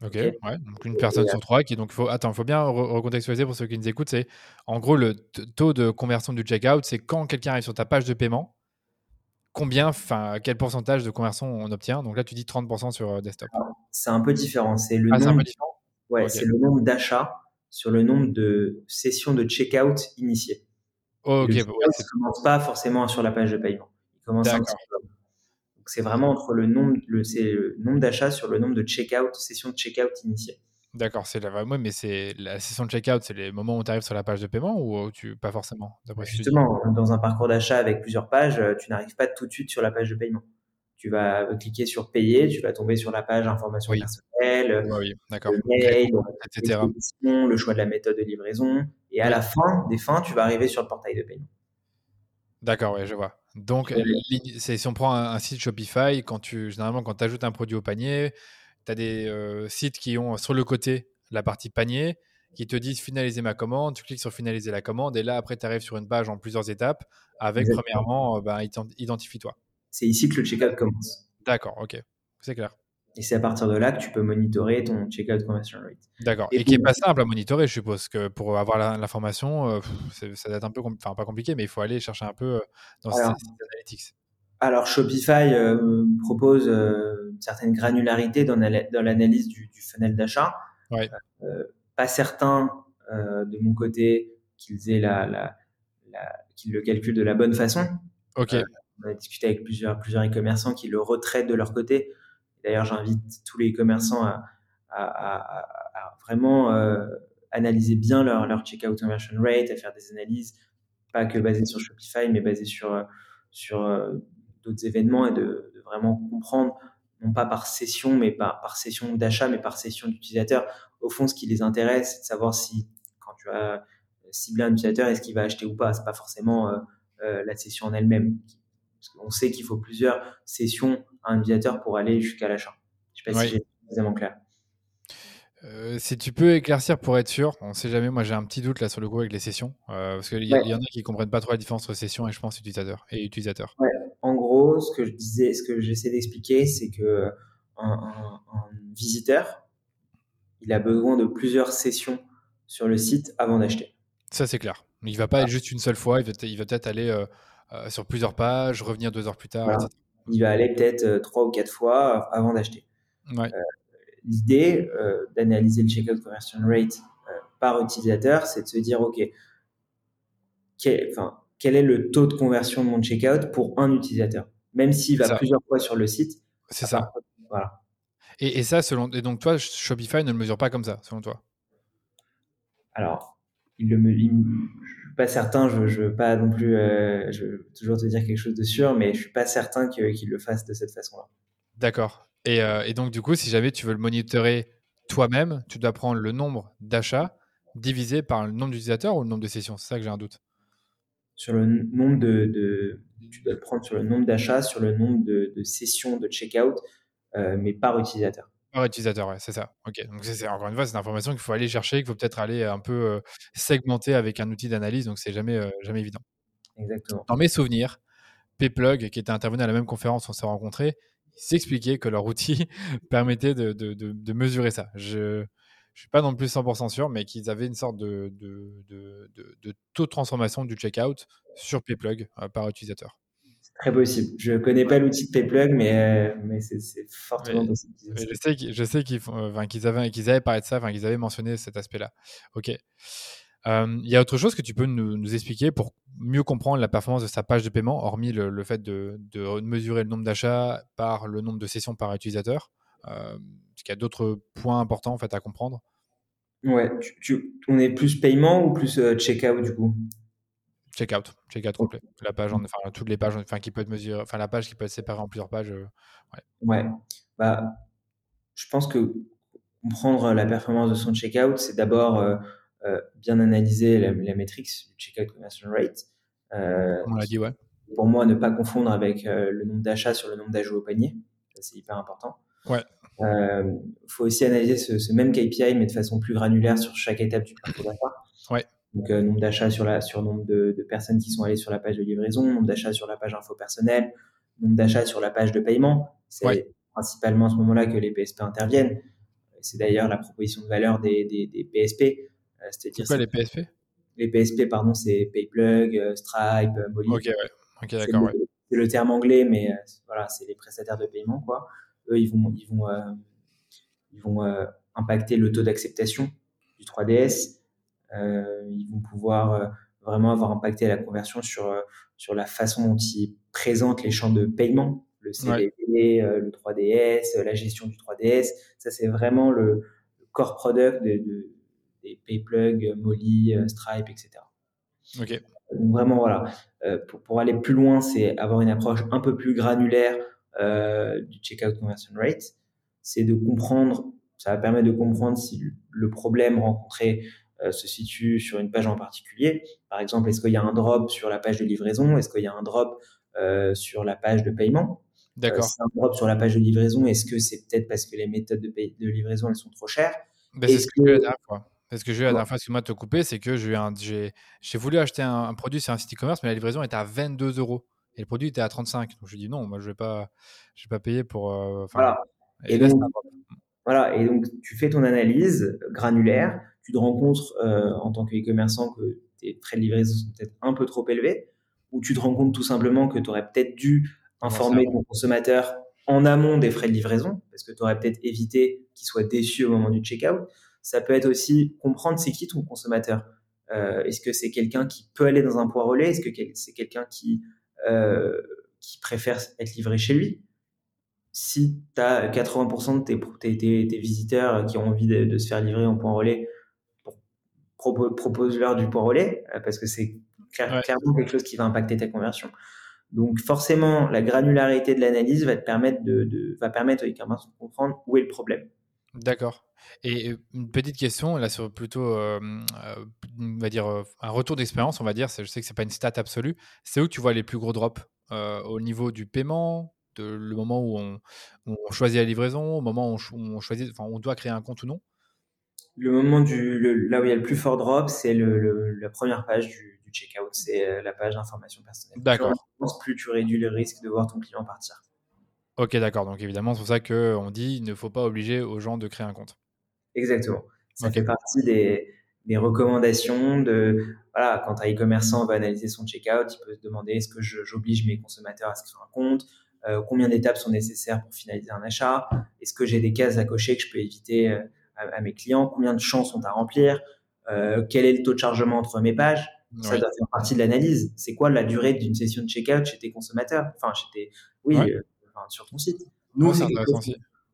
Ok, ouais. donc une personne sur trois qui donc faut attends, il faut bien recontextualiser pour ceux qui nous écoutent, c'est en gros le taux de conversion du checkout, c'est quand quelqu'un arrive sur ta page de paiement, combien, enfin quel pourcentage de conversion on obtient. Donc là tu dis 30% sur euh, desktop. C'est un peu différent, c'est le ah, nombre, ouais, c'est le nombre d'achats sur le nombre de sessions de checkout initiées. ok, le commence pas forcément sur la page de paiement. Il commence un petit peu c'est vraiment entre le nombre, le, le nombre d'achats sur le nombre de checkout, sessions de checkout initiées. D'accord, c'est la ouais, mais c'est la session de checkout, c'est les moments où tu arrives sur la page de paiement ou tu pas forcément Justement, dans un parcours d'achat avec plusieurs pages, euh, tu n'arrives pas tout de suite sur la page de paiement. Tu vas cliquer sur payer, tu vas tomber sur la page information personnelle, oui, le mail, etc. le choix de la méthode de livraison, et à la fin des fins, tu vas arriver sur le portail de paiement. D'accord, oui, je vois. Donc, si on prend un, site Shopify, quand tu, généralement, quand tu ajoutes un produit au panier, tu as des euh, sites qui ont sur le côté la partie panier qui te disent finaliser ma commande. Tu cliques sur finaliser la commande et là, après, tu arrives sur une page en plusieurs étapes avec, premièrement, ben, identifie-toi. C'est ici que le checkout commence. D'accord, ok. C'est clair. Et c'est à partir de là que tu peux monitorer ton checkout conversion rate. D'accord. Et, qui n'est pas simple à monitorer, je suppose, que pour avoir l'information, euh, ça doit être un peu, enfin pas compliqué, mais il faut aller chercher un peu euh, dans ces analytics. Alors Shopify euh, propose une certaine granularité dans, l'analyse du, funnel d'achat. Ouais. pas certain de mon côté qu'ils aient la, la, qu'ils le calculent de la bonne façon. Ok. on a discuté avec plusieurs plusieurs e-commerçants qui le retraitent de leur côté D'ailleurs, j'invite tous les commerçants à, vraiment euh, analyser bien leur, leur checkout conversion rate, à faire des analyses, pas que basées sur Shopify, mais basées sur, sur euh, d'autres événements et de, vraiment comprendre, non pas par session, mais par, session d'achat, mais par session d'utilisateur. Au fond, ce qui les intéresse, c'est de savoir si, quand tu as ciblé un utilisateur, est-ce qu'il va acheter ou pas. C'est pas forcément euh, la session en elle-même. Qu'on sait qu'il faut plusieurs sessions un utilisateur pour aller jusqu'à l'achat. Je ne sais pas si j'ai suffisamment clair. Euh, si tu peux éclaircir pour être sûr, on ne sait jamais. Moi, j'ai un petit doute là sur le coup avec les sessions, euh, parce qu'il y, y, en a qui comprennent pas trop la différence entre session et je pense utilisateur et utilisateur. Ouais. En gros, ce que je disais, ce que j'essaie d'expliquer, c'est que un, visiteur, il a besoin de plusieurs sessions sur le site avant d'acheter. Ça, c'est clair. Il va pas être juste une seule fois. Il va, peut-être aller euh, sur plusieurs pages, revenir deux heures plus tard, etc il va aller peut-être euh, trois ou quatre fois avant d'acheter. Euh, l'idée euh, d'analyser le checkout conversion rate par utilisateur, c'est de se dire, OK, quel, enfin, quel est le taux de conversion de mon checkout pour un utilisateur? Même s'il va plusieurs fois sur le site. C'est ça. Voilà. Et, ça, selon, et donc toi, Shopify ne le mesure pas comme ça, selon toi? Alors, il le, il, pas certain, je, je veux pas non plus, euh, je veux toujours te dire quelque chose de sûr, mais je suis pas certain qu'il le fasse de cette façon-là. D'accord. Et, euh, et, donc, du coup, si jamais tu veux le monitorer toi-même, tu dois prendre le nombre d'achats divisé par le nombre d'utilisateurs ou le nombre de sessions C'est ça que j'ai un doute. Sur le nombre de, de, tu dois le prendre sur le nombre d'achats, sur le nombre de, de sessions de checkout, euh, mais par utilisateur. Par utilisateur, ouais, c'est ça. Ok. Donc, c'est, encore une fois, c'est une information qu'il faut aller chercher, qu'il faut peut-être aller un peu euh, segmenter avec un outil d'analyse. Donc, c'est jamais, euh, jamais évident. Exactement. Dans mes souvenirs, Pplug, qui était intervenu à la même conférence, on s'est rencontrés, s'expliquait que leur outil permettait de, de, de, mesurer ça. Je ne suis pas non plus 100% sûr, mais qu'ils avaient une sorte de, de, taux de transformation du checkout sur Pplug euh, par utilisateur. Très possible. Je connais pas l'outil de Payplug, mais, euh, mais c'est fortement possible. je sais je sais qu'ils enfin, qu'ils avaient, qu'ils avaient parlé de ça, enfin, qu'ils avaient mentionné cet aspect-là. Ok. Euh, il y a autre chose que tu peux nous, nous, expliquer pour mieux comprendre la performance de sa page de paiement, hormis le, le fait de, de, mesurer le nombre d'achats par le nombre de sessions par utilisateur. Euh, qu'il y a d'autres points importants en fait à comprendre? Ouais, on est plus paiement ou plus checkout du coup? Checkout, checkout complet. La page, enfin toutes les pages, enfin qui peut être mesurée, enfin la page qui peut être séparée en plusieurs pages. ouais. ouais. Bah, je pense que comprendre la performance de son checkout, c'est d'abord euh, bien analyser la, la métrique, le checkout conversion rate. Euh, On l'a dit, ouais. Pour moi, ne pas confondre avec euh, le nombre d'achats sur le nombre d'ajouts au panier. C'est hyper important. Ouais. Il faut aussi analyser ce, ce, même KPI, mais de façon plus granulaire sur chaque étape du parcours d'achat. Ouais. Donc, euh, nombre d'achats sur la, sur nombre de, de, personnes qui sont allées sur la page de livraison, nombre d'achats sur la page info personnelle, nombre d'achats sur la page de paiement. C'est principalement à ce moment-là que les PSP interviennent. C'est d'ailleurs la proposition de valeur des, des, des PSP. Euh, c'est quoi les PSP Les PSP, pardon, c'est PayPlug, euh, Stripe, Molly. Ok, ouais. D'accord, ouais. C'est le terme anglais, mais voilà, c'est les prestataires de paiement, quoi. Eux, ils vont, ils vont, ils vont impacter le taux d'acceptation du 3DS. Ils vont pouvoir vraiment avoir impacté la conversion sur, sur la façon dont ils présentent les champs de paiement, le CDP, le 3DS, la gestion du 3DS. Ça, c'est vraiment le, core product de, de, des Payplug, Molly, euh, Stripe, etc. Ok. Donc vraiment, voilà. Euh, pour, pour, aller plus loin, c'est avoir une approche un peu plus granulaire euh, du checkout conversion rate. C'est de comprendre, ça va permettre de comprendre si le problème rencontré euh, se situe sur une page en particulier. Par exemple, est-ce qu'il y a un drop sur la page de livraison? Est-ce qu'il y a un drop euh, sur la page de paiement? D'accord. Euh, un drop sur la page de livraison, est-ce que c'est peut-être parce que les méthodes de, de livraison elles sont trop chères? Ben, C'est ce que, que... la dernière fois. Parce que j'ai eu la dernière fois, excuse-moi de te couper, c'est que j'ai voulu acheter un, produit sur un site e-commerce, mais la livraison était à 22 euros. Et le produit était à 35. Donc je lui ai dit non, moi je ne vais, pas, je vais pas payer pour. Euh, voilà. Et, donc, voilà. Et donc tu fais ton analyse granulaire, tu te rends compte euh, en tant que que tes frais de livraison sont peut-être un peu trop élevés, ou tu te rends compte tout simplement que tu aurais peut-être dû informer ton consommateur en amont des frais de livraison, parce que tu aurais peut-être évité qu'il soit déçu au moment du checkout. Ça peut être aussi comprendre c'est qui ton consommateur. Euh, est-ce que c'est quelqu'un qui peut aller dans un point relais? Est-ce que c'est quelqu'un qui, euh, qui préfère être livré chez lui? Si tu as 80% de tes, tes, visiteurs qui ont envie de, se faire livrer en point relais, propose-leur du point relais, euh, parce que c'est clairement quelque chose qui va impacter ta conversion. Donc forcément, la granularité de l'analyse va te permettre de, de va permettre au e-commerce de comprendre où est le problème. D'accord. Et une petite question, là, sur plutôt, euh, euh, on va dire, euh, un retour d'expérience, on va dire, je sais que c'est pas une stat absolue, c'est où tu vois les plus gros drops Au niveau du paiement, de, le moment où on, choisit la livraison, au moment où on, choisit, enfin, on doit créer un compte ou non? Le moment du, là où il y a le plus fort drop, c'est le, la première page du, du checkout, c'est la page d'information personnelle. D'accord. Plus tu réduis le risque de voir ton client partir. Ok, d'accord. Donc évidemment, c'est pour ça qu'on dit il ne faut pas obliger aux gens de créer un compte. Exactement. Ça fait partie des, des, recommandations de voilà, quand un e-commerçant va analyser son checkout, il peut se demander est-ce que j'oblige mes consommateurs à se créer un compte? Euh, Combien d'étapes sont nécessaires pour finaliser un achat? Est-ce que j'ai des cases à cocher que je peux éviter euh, à, mes clients Combien de champs sont à remplir euh, Quel est le taux de chargement entre mes pages Ça doit faire partie de l'analyse. C'est quoi la durée d'une session de checkout chez tes consommateurs? Enfin, chez tes, oui, sur ton site. Nous,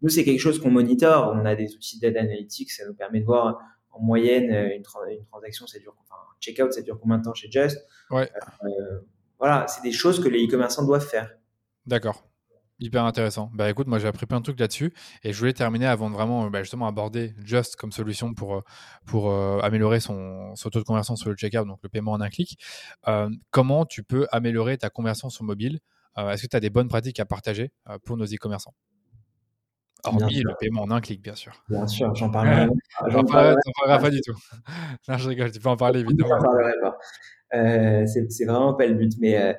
c'est quelque, chose qu'on monitore. On a des outils d'aide analytics, ça nous permet de voir en moyenne euh, une, transaction, ça dure, enfin, un checkout, ça dure combien de temps chez Just? Ouais. Euh, voilà, c'est des choses que les e-commerçants doivent faire. D'accord. Hyper intéressant. Bah écoute, moi j'ai appris plein de trucs là-dessus et je voulais terminer avant de vraiment bah, justement aborder Just comme solution pour, euh, pour améliorer son, son, taux de conversion sur le checkout, donc le paiement en un clic. comment tu peux améliorer ta conversion sur mobile? Euh, est-ce que tu as des bonnes pratiques à partager euh, pour nos e-commerçants? Hormis le paiement en un clic, bien sûr. Bien sûr, j'en parlerai. j'en parlerai, pas du tout. non, je rigole, tu peux en parler évidemment. J'en parlerai pas. Euh, c'est vraiment pas le but. Mais,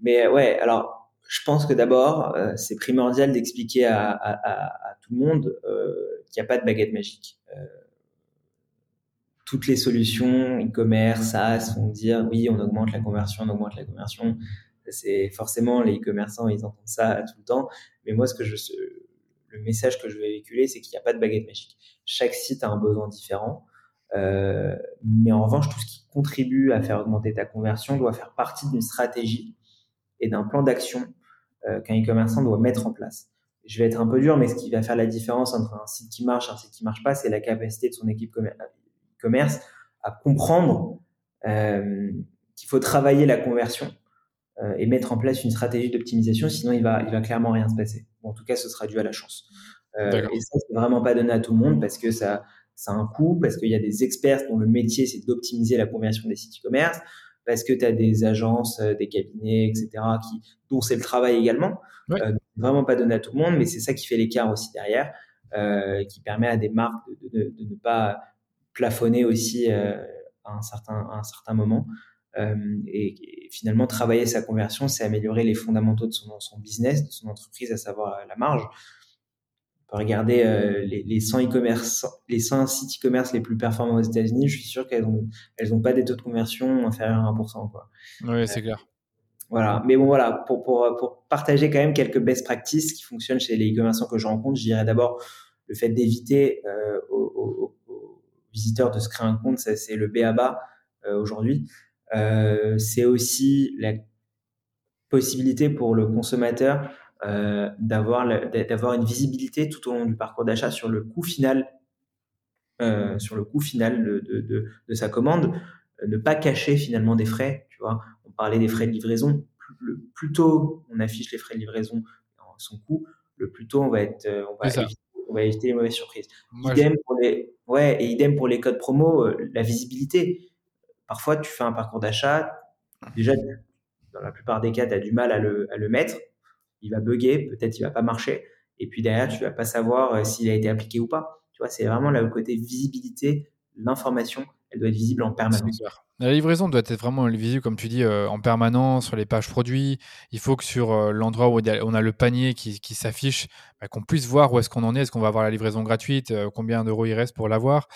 mais ouais, alors, je pense que d'abord, c'est primordial d'expliquer à, tout le monde qu'il n'y a pas de baguette magique. toutes les solutions e-commerce, SaaS vont dire oui, on augmente la conversion, on augmente la conversion c'est forcément les e-commerçants, ils entendent ça tout le temps. Mais moi, ce que je, le message que je veux véhiculer, c'est qu'il n'y a pas de baguette magique. Chaque site a un besoin différent. Euh, mais en revanche, tout ce qui contribue à faire augmenter ta conversion doit faire partie d'une stratégie et d'un plan d'action euh, qu'un e-commerçant doit mettre en place. je vais être un peu dur, mais ce qui va faire la différence entre un site qui marche et un site qui marche pas, c'est la capacité de son équipe commerce à comprendre euh, qu'il faut travailler la conversion euh, et mettre en place une stratégie d'optimisation, sinon il va, il va clairement rien se passer. en tout cas, ce sera dû à la chance. Euh, et ça, c'est vraiment pas donné à tout le monde parce que ça, ça a un coût, parce qu'il y a des experts dont le métier c'est d'optimiser la conversion des sites e-commerce, parce que tu as des agences, euh, des cabinets, etc., qui, dont c'est le travail également. Euh, vraiment pas donné à tout le monde, mais c'est ça qui fait l'écart aussi derrière, euh, qui permet à des marques de, de, de ne pas plafonner aussi euh, à, un certain, à un certain moment. Euh, et, et, finalement, travailler sa conversion, c'est améliorer les fondamentaux de son, son business, de son entreprise, à savoir la marge regarder euh, les, les 100 e-commerce, les 100 sites e-commerce les plus performants aux États-Unis, je suis sûr qu'elles ont, elles ont pas des taux de conversion inférieurs à 1%, quoi. Oui, c'est clair. Voilà. Mais bon, voilà, pour, pour, pour partager quand même quelques best practices qui fonctionnent chez les e-commerçants que je rencontre, je dirais d'abord le fait d'éviter euh, aux, aux, aux, visiteurs de se créer un compte, ça c'est le BABA euh, aujourd'hui. Euh, c'est aussi la possibilité pour le consommateur euh, d'avoir d'avoir une visibilité tout au long du parcours d'achat sur le coût final euh, sur le coût final de, de, de, de sa commande, euh, ne pas cacher finalement des frais. Tu vois, on parlait des frais de livraison. Plus, le, plus tôt on affiche les frais de livraison son coût, le plus tôt on va être, on va, éviter, on va éviter les mauvaises surprises. Moi, idem je... pour les, ouais, et idem pour les codes promo, la visibilité. Parfois, tu fais un parcours d'achat, déjà, dans la plupart des cas, tu as du mal à le, à le mettre il va bugger, peut-être il va pas marcher, et puis derrière, tu vas pas savoir euh, s'il a été appliqué ou pas. Tu vois, c'est vraiment le côté visibilité, l'information, elle doit être visible en permanence. La livraison doit être vraiment visible, comme tu dis, euh, en permanence sur les pages produits. Il faut que sur euh, l'endroit où on a le panier qui, s'affiche, bah, qu'on puisse voir où est-ce qu'on en est. Est-ce qu'on va avoir la livraison gratuite Combien d'euros il reste pour l'avoir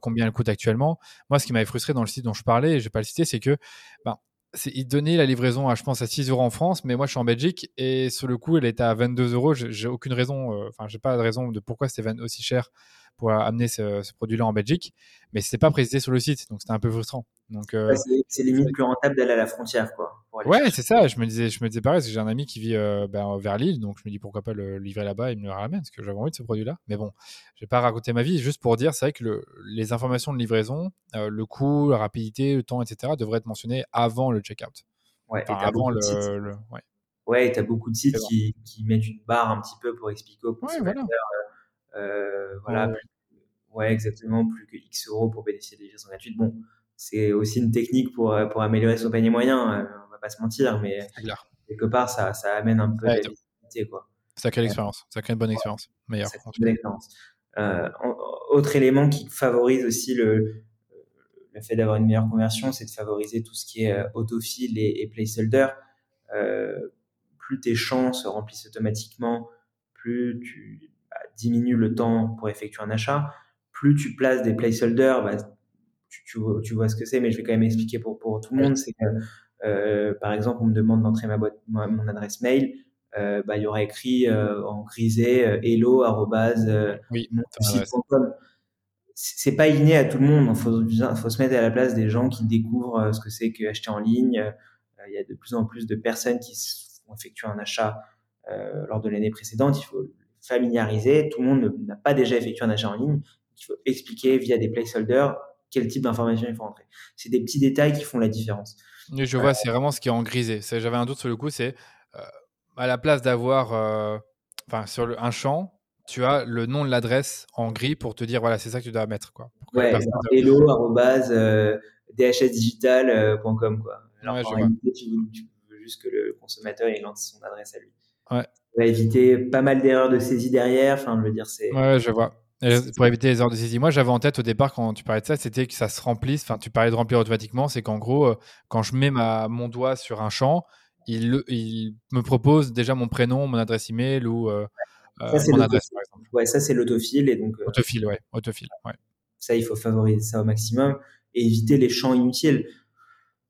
Combien elle coûte actuellement? Moi, ce qui m'avait frustré dans le site dont je parlais, et je vais pas le citer, c'est que bah, il donnait la livraison à, je pense, à 6 euros en France, mais moi, je suis en Belgique et sur le coup, elle était à 22 euros. J'ai aucune raison, euh, enfin, j'ai pas de raison de pourquoi c'était aussi cher pour amener ce, ce produit-là en Belgique, mais c'était pas précisé sur le site, donc c'était un peu frustrant. Donc, euh, ouais, c'est limite plus rentable d'aller à la frontière, quoi. Ouais, c'est ça. Je me disais, je me disais pareil, parce que j'ai un ami qui vit euh, ben, vers Lille, donc je me dis pourquoi pas le livrer là-bas et me le ramène, parce que j'avais envie de ce produit-là. Mais bon, je vais pas raconter ma vie, juste pour dire, c'est vrai que le, les informations de livraison, euh, le coût, la rapidité, le temps, etc., devraient être mentionnés avant le checkout. Ouais, enfin, avant le, le, ouais. Ouais, tu as beaucoup de sites qui, qui, mettent une barre un petit peu pour expliquer aux consommateurs. Ouais, voilà. Euh, voilà ouais. ouais. exactement. Plus que X euros pour bénéficier des livraisons gratuites. Bon, c'est aussi une technique pour, pour améliorer son panier moyen. Euh, on va pas se mentir, mais quelque part, ça, ça amène un peu ouais, de visibilité, quoi. Ça crée l'expérience. Ça crée une bonne expérience. Meilleure. Ça crée une bonne expérience. Euh, autre élément qui favorise aussi le, le fait d'avoir une meilleure conversion, c'est de favoriser tout ce qui est euh, autofill et, et placeholder. Euh, plus tes champs se remplissent automatiquement, plus tu diminues le temps pour effectuer un achat, plus tu places des placeholders, bah, tu, tu, vois, tu, vois, ce que c'est, mais je vais quand même expliquer pour, pour tout le monde. C'est que, euh, par exemple, on me demande d'entrer ma boîte, ma, mon adresse mail. Euh, bah, il y aura écrit euh, en grisé hello oui, c'est pas inné à tout le monde. Il faut, faut, se mettre à la place des gens qui découvrent ce que c'est que acheter en ligne. Il y a de plus en plus de personnes qui ont effectué un achat lors de l'année précédente. Il faut familiariser. Tout le monde n'a pas déjà effectué un achat en ligne. Il faut expliquer via des placeholders quel type d'informations il faut rentrer. C'est des petits détails qui font la différence. Je vois, euh, c'est vraiment ce qui est en grisé. J'avais un doute sur le coup, c'est euh, à la place d'avoir, euh, enfin, sur le, un champ, tu as le nom de l'adresse en gris pour te dire voilà c'est ça que tu dois mettre quoi. Ouais, hello euh, dhsdigital.com quoi. Alors ouais, en réalité tu veux, tu veux, juste que le consommateur il lance son adresse à lui. Ouais. Ça va éviter pas mal d'erreurs de saisie derrière. Enfin je veux dire c'est. Ouais je vois. Et pour éviter les erreurs de saisie, moi j'avais en tête au départ quand tu parlais de ça, c'était que ça se remplisse. Enfin tu parlais de remplir automatiquement, c'est qu'en gros euh, quand je mets ma mon doigt sur un champ, il, il me propose déjà mon prénom, mon adresse email ou euh, ça, c'est mon adresse, par exemple. Ouais, ça, c'est l'autofill. Et donc, euh, ouais. Ouais. Ça, il faut favoriser ça au maximum et éviter les champs inutiles.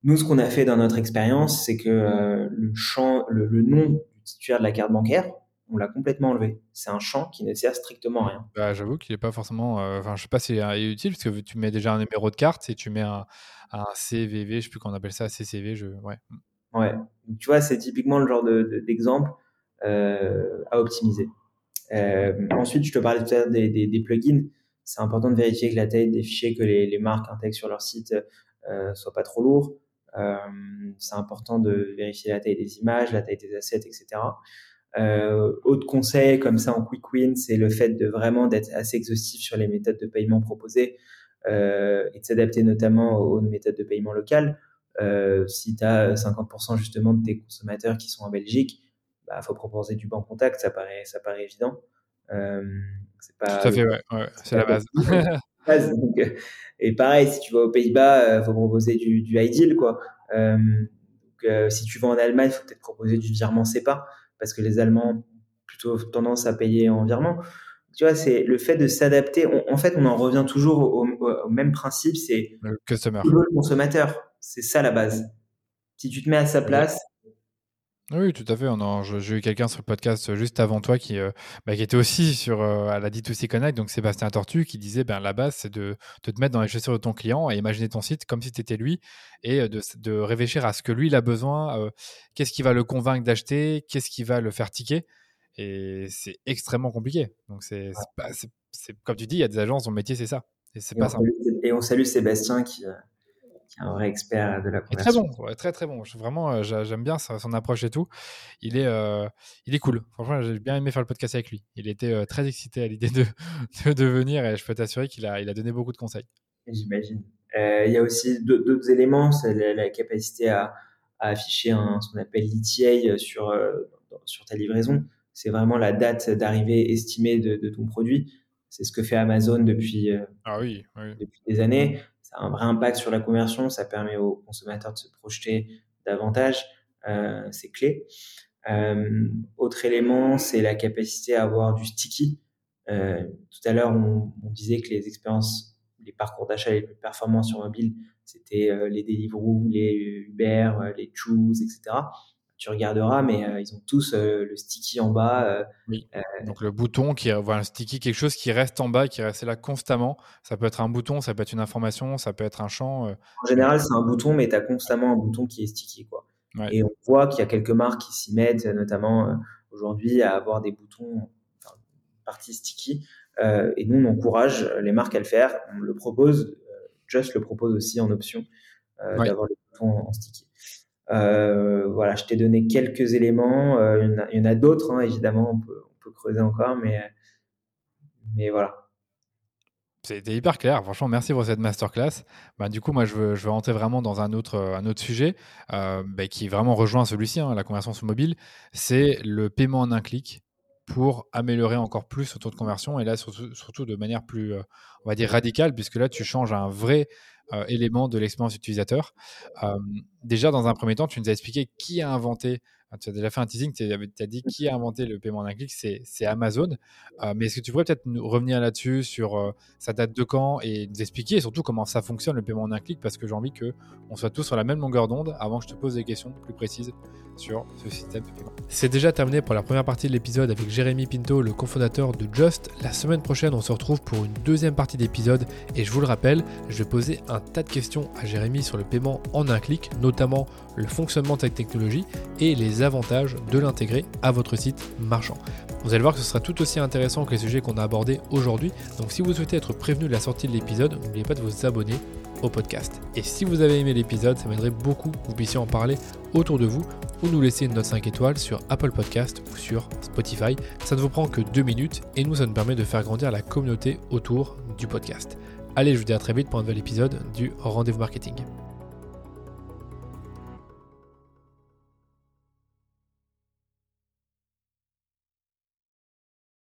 Nous, ce qu'on a fait dans notre expérience, c'est que euh, le champ, le, le, nom titulaire de la carte bancaire, on l'a complètement enlevé. C'est un champ qui ne sert strictement à rien. Bah, J'avoue qu'il n'est pas forcément. Enfin, euh, je sais pas si c'est utile parce que tu mets déjà un numéro de carte et tu mets un, un CVV, je sais plus comment on appelle ça, CCV. Je... Ouais. Ouais. Tu vois, c'est typiquement le genre d'exemple de, de, euh, à optimiser. ensuite, je te parlais tout à l'heure des, des, plugins. C'est important de vérifier que la taille des fichiers que les, les marques intègrent sur leur site euh, soit pas trop lourd. C'est important de vérifier la taille des images, la taille des assets, etc. Euh, autre conseil comme ça en quick win, c'est le fait de vraiment d'être assez exhaustif sur les méthodes de paiement proposées euh, et de s'adapter notamment aux, méthodes de paiement locales. Euh, si tu as 50% justement de tes consommateurs qui sont en Belgique, bah faut proposer du banc contact, ça paraît ça paraît évident. Euh, c'est pas Tout à fait, ouais, ouais c'est la base. donc, euh, et pareil, si tu vas aux Pays-Bas, euh, faut proposer du, du ideal quoi. Euh, donc, si tu vas en Allemagne, faut peut-être proposer du virement SEPA parce que les Allemands ont plutôt tendance à payer en virement. Tu vois, c'est le fait de s'adapter. En fait, on en revient toujours au, même principe, c'est le. Le consommateur. C'est ça la base. Si tu te mets à sa place, oui, tout à fait. J'ai eu quelqu'un sur le podcast juste avant toi qui, euh, bah, qui était aussi sur euh, à la D2C Connect, donc Sébastien Tortu, qui disait ben, la base, c'est de, te mettre dans les chaussures de ton client et imaginer ton site comme si tu étais lui et euh, de, de, réfléchir à ce que lui il a besoin, qu'est-ce qui va le convaincre d'acheter, qu'est-ce qui va le faire ticker. Et c'est extrêmement compliqué. Donc, c'est comme tu dis, il y a des agences dont le métier, c'est ça. Et c'est pas simple. Et on salue Sébastien qui un vrai expert de la conversion. Très bon, très très bon. Vraiment, euh, j'aime bien son approche et tout. Il est, euh, il est cool. Franchement, j'ai bien aimé faire le podcast avec lui. Il était euh, très excité à l'idée de, de, venir et je peux t'assurer qu'il a, il a donné beaucoup de conseils. J'imagine. il y a aussi d'autres éléments, c'est la, capacité à, afficher un, ce qu'on appelle l'ETA sur, sur ta livraison. C'est vraiment la date d'arrivée estimée de, ton produit. C'est ce que fait Amazon depuis, ah oui, depuis des années un vrai impact sur la conversion, ça permet aux consommateurs de se projeter davantage, euh, c'est clé. Euh, autre élément, c'est la capacité à avoir du sticky. Euh, tout à l'heure, on, disait que les expériences, les parcours d'achat les plus performants sur mobile, c'était les Deliveroo, les Uber, les Choose, etc tu regarderas, mais euh, ils ont tous euh, le sticky en bas. Euh, oui. Donc le bouton qui voilà, un sticky, quelque chose qui reste en bas, qui reste là constamment. Ça peut être un bouton, ça peut être une information, ça peut être un champ. En général, c'est un bouton, mais tu as constamment un bouton qui est sticky. Quoi. Et on voit qu'il y a quelques marques qui s'y mettent, notamment aujourd'hui, à avoir des boutons enfin, partie sticky. et nous, on encourage les marques à le faire. On le propose. Just le propose aussi en option d'avoir le bouton en sticky. Euh, voilà, je t'ai donné quelques éléments. Euh, il y en a, d'autres, hein, évidemment, on peut, on peut, creuser encore, mais, mais voilà. C'était hyper clair. Franchement, merci pour cette masterclass. Bah, du coup, moi, je veux, je veux rentrer vraiment dans un autre, un autre sujet euh, bah, qui vraiment rejoint celui-ci, hein, la conversion sur mobile. C'est le paiement en un clic pour améliorer encore plus le taux de conversion et là, surtout, de manière plus, on va dire, radicale, puisque là, tu changes un vrai euh, éléments de l'expérience utilisateur. Euh, déjà, dans un premier temps, tu nous as expliqué qui a inventé tu as déjà fait un teasing, tu as, dit qui a inventé le paiement d'un clic, c'est Amazon. Euh, mais est-ce que tu pourrais peut-être nous revenir là-dessus sur sa date de quand et nous expliquer surtout comment ça fonctionne le paiement d'un clic? Parce que j'ai envie qu'on soit tous sur la même longueur d'onde avant que je te pose des questions plus précises sur ce système de paiement. C'est déjà terminé pour la première partie de l'épisode avec Jérémy Pinto, le cofondateur de Just. La semaine prochaine, on se retrouve pour une deuxième partie d'épisode et je vous le rappelle, je vais poser un tas de questions à Jérémy sur le paiement en un clic, notamment le fonctionnement de cette technologie et les avantages de l'intégrer à votre site marchand. Vous allez voir que ce sera tout aussi intéressant que les sujets qu'on a abordés aujourd'hui. Donc si vous souhaitez être prévenu de la sortie de l'épisode, n'oubliez pas de vous abonner au podcast. Et si vous avez aimé l'épisode, ça m'aiderait beaucoup que vous puissiez en parler autour de vous ou nous laisser une note 5 étoiles sur Apple Podcast ou sur Spotify. Ça ne vous prend que 2 minutes et nous, ça nous permet de faire grandir la communauté autour du podcast. Allez, je vous dis à très vite pour un nouvel épisode du Rendez-vous Marketing.